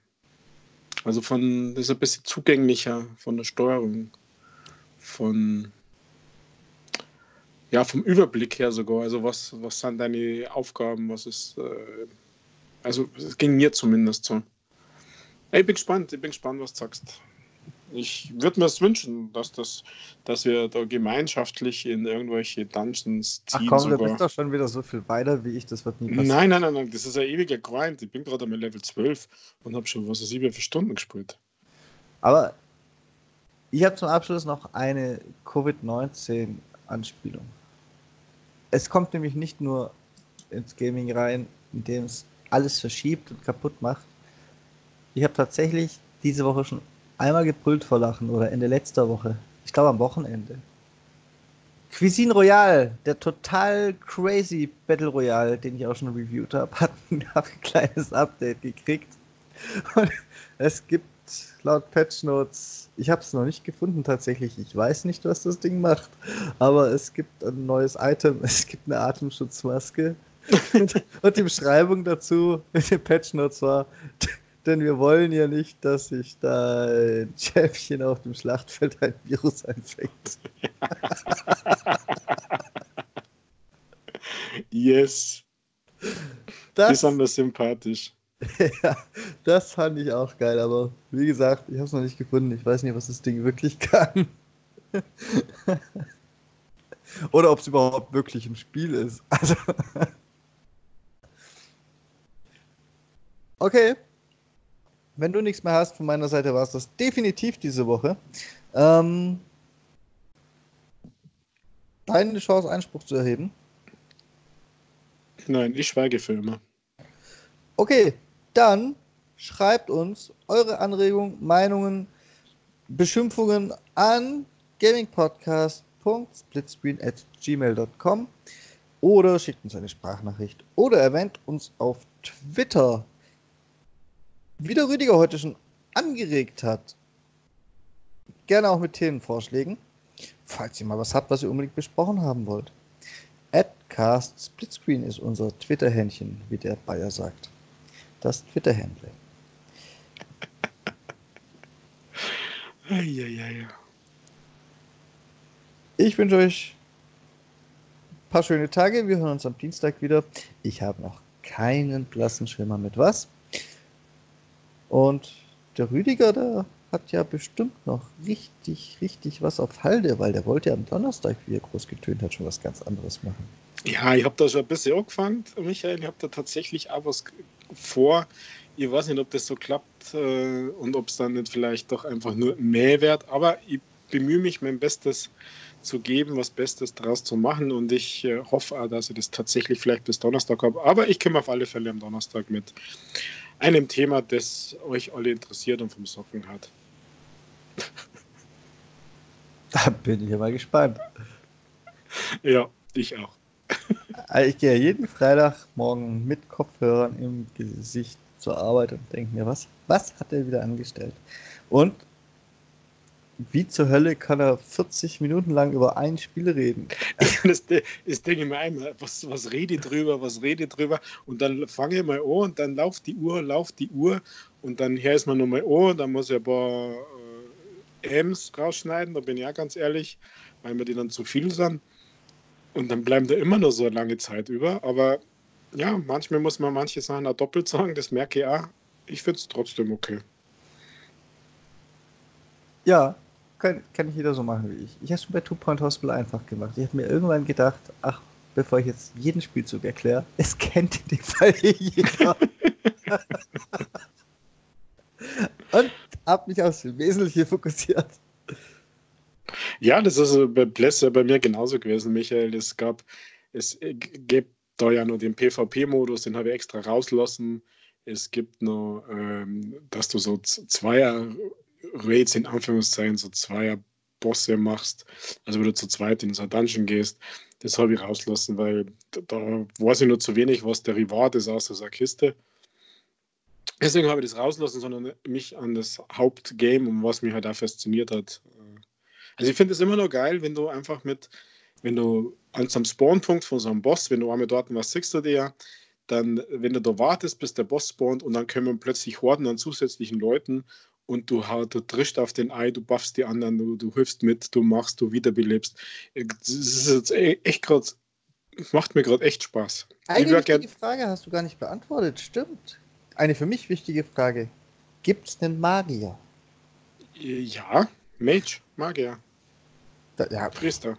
Also von, ist ein bisschen zugänglicher von der Steuerung. Von, ja, vom Überblick her sogar. Also was, was sind deine Aufgaben, was ist, äh, also es ging mir zumindest so. Ich bin gespannt, ich bin gespannt, was du sagst. Ich würde mir es wünschen, dass, das, dass wir da gemeinschaftlich in irgendwelche Dungeons ziehen. Ach komm, sogar. du bist doch schon wieder so viel weiter wie ich, das wird nie passieren. Nein, nein, nein, nein, das ist ein ewiger Grind. Ich bin gerade am Level 12 und habe schon was sieben für Stunden gespielt. Aber ich habe zum Abschluss noch eine Covid-19-Anspielung. Es kommt nämlich nicht nur ins Gaming rein, indem es alles verschiebt und kaputt macht. Ich habe tatsächlich diese Woche schon einmal gebrüllt vor Lachen oder Ende letzter Woche. Ich glaube am Wochenende. Cuisine Royale, der total crazy Battle Royale, den ich auch schon reviewed habe, hat ein kleines Update gekriegt. Und es gibt laut Patch Notes, ich habe es noch nicht gefunden tatsächlich, ich weiß nicht, was das Ding macht, aber es gibt ein neues Item, es gibt eine Atemschutzmaske. und die Beschreibung dazu in den Patch Notes war, denn wir wollen ja nicht, dass sich da ein Schäfchen auf dem Schlachtfeld ein Virus einfängt. yes. Das, Besonders sympathisch. ja, das fand ich auch geil, aber wie gesagt, ich habe es noch nicht gefunden. Ich weiß nicht, was das Ding wirklich kann. Oder ob es überhaupt wirklich ein Spiel ist. Also. okay. Wenn du nichts mehr hast, von meiner Seite war es das definitiv diese Woche. Ähm, deine Chance, Einspruch zu erheben? Nein, ich schweige für immer. Okay, dann schreibt uns eure Anregungen, Meinungen, Beschimpfungen an gamingpodcast.splitscreen at gmail.com oder schickt uns eine Sprachnachricht oder erwähnt uns auf Twitter. Wie der Rüdiger heute schon angeregt hat, gerne auch mit Themenvorschlägen, falls ihr mal was habt, was ihr unbedingt besprochen haben wollt. Adcast Splitscreen ist unser Twitter-Händchen, wie der Bayer sagt das Twitter-Handle. ich wünsche euch ein paar schöne Tage. Wir hören uns am Dienstag wieder. Ich habe noch keinen blassen Schimmer mit was. Und der Rüdiger, der hat ja bestimmt noch richtig, richtig was auf Halde, weil der wollte ja am Donnerstag, wie er groß getönt hat, schon was ganz anderes machen. Ja, ich habe da schon ein bisschen angefangen, Michael. Ich habe da tatsächlich auch was vor. Ich weiß nicht, ob das so klappt äh, und ob es dann nicht vielleicht doch einfach nur mehr wird. Aber ich bemühe mich, mein Bestes zu geben, was Bestes daraus zu machen. Und ich äh, hoffe auch, dass ich das tatsächlich vielleicht bis Donnerstag habe. Aber ich komme auf alle Fälle am Donnerstag mit einem Thema, das euch alle interessiert und vom Socken hat. Da bin ich ja mal gespannt. Ja, ich auch. Also ich gehe jeden Freitagmorgen mit Kopfhörern im Gesicht zur Arbeit und denke mir, was, was hat er wieder angestellt? Und wie zur Hölle kann er 40 Minuten lang über ein Spiel reden? das, das denke ich mir einmal, was, was rede ich drüber, was rede ich drüber? Und dann fange ich mal an und dann lauft die Uhr, lauft die Uhr und dann her ist man nochmal an und dann muss ich ein paar äh, M's rausschneiden, da bin ich ja ganz ehrlich, weil mir die dann zu viel sind. Und dann bleiben da immer nur so eine lange Zeit über. Aber ja, manchmal muss man manche Sachen auch doppelt sagen, das merke ich auch. Ich finde es trotzdem okay. Ja, kann, kann ich jeder so machen wie ich. Ich habe es bei Two Point Hospital einfach gemacht. Ich habe mir irgendwann gedacht, ach, bevor ich jetzt jeden Spielzug erkläre, es kennt in dem Fall jeder. Und habe mich aufs Wesentliche fokussiert. Ja, das ist bei Bless bei mir genauso gewesen, Michael. Es gab, es gibt da ja nur den PvP-Modus, den habe ich extra rauslassen. Es gibt noch, ähm, dass du so Zweier-Raids in Anführungszeichen, so Zweier-Bosse machst, also wenn du zu zweit in so ein Dungeon gehst. Das habe ich rauslassen, weil da, da weiß ich nur zu wenig, was der Reward ist aus dieser Kiste. Deswegen habe ich das rauslassen, sondern mich an das Hauptgame, um was mich halt auch fasziniert hat, also ich finde es immer noch geil, wenn du einfach mit, wenn du an am Spawnpunkt von so einem Boss, wenn du einmal dort was siehst du dir, dann, wenn du da wartest, bis der Boss spawnt und dann kommen plötzlich Horden an zusätzlichen Leuten und du, du trischst auf den Ei, du buffst die anderen, du, du hilfst mit, du machst, du wiederbelebst. Das ist jetzt e, echt gerade, macht mir gerade echt Spaß. Eine wichtige. Frage hast du gar nicht beantwortet, stimmt. Eine für mich wichtige Frage. Gibt es denn Magier? Ja, Mage, Magier. Da, ja, Priester.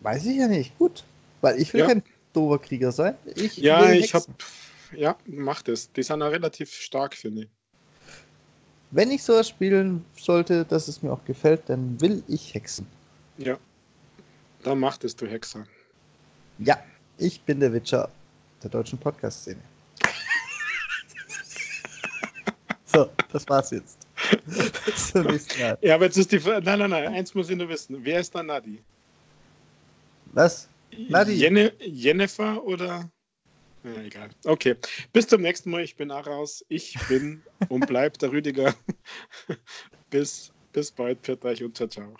Weiß ich ja nicht. Gut. Weil ich will ja. kein doofer Krieger sein. Ich ja, ich hab. Ja, mach das. Die sind ja relativ stark, finde ich. Wenn ich sowas spielen sollte, dass es mir auch gefällt, dann will ich Hexen. Ja. Dann macht es du Hexer. Ja, ich bin der Witcher der deutschen Podcast-Szene. so, das war's jetzt. ja, aber jetzt ist die Frage. Nein, nein, nein. Eins muss ich nur wissen. Wer ist da Nadi? Was? Nadi? Jennifer oder? Ja, egal. Okay. Bis zum nächsten Mal. Ich bin auch raus. Ich bin und bleib der Rüdiger. bis, bis bald. Pfiat euch und ciao, ciao.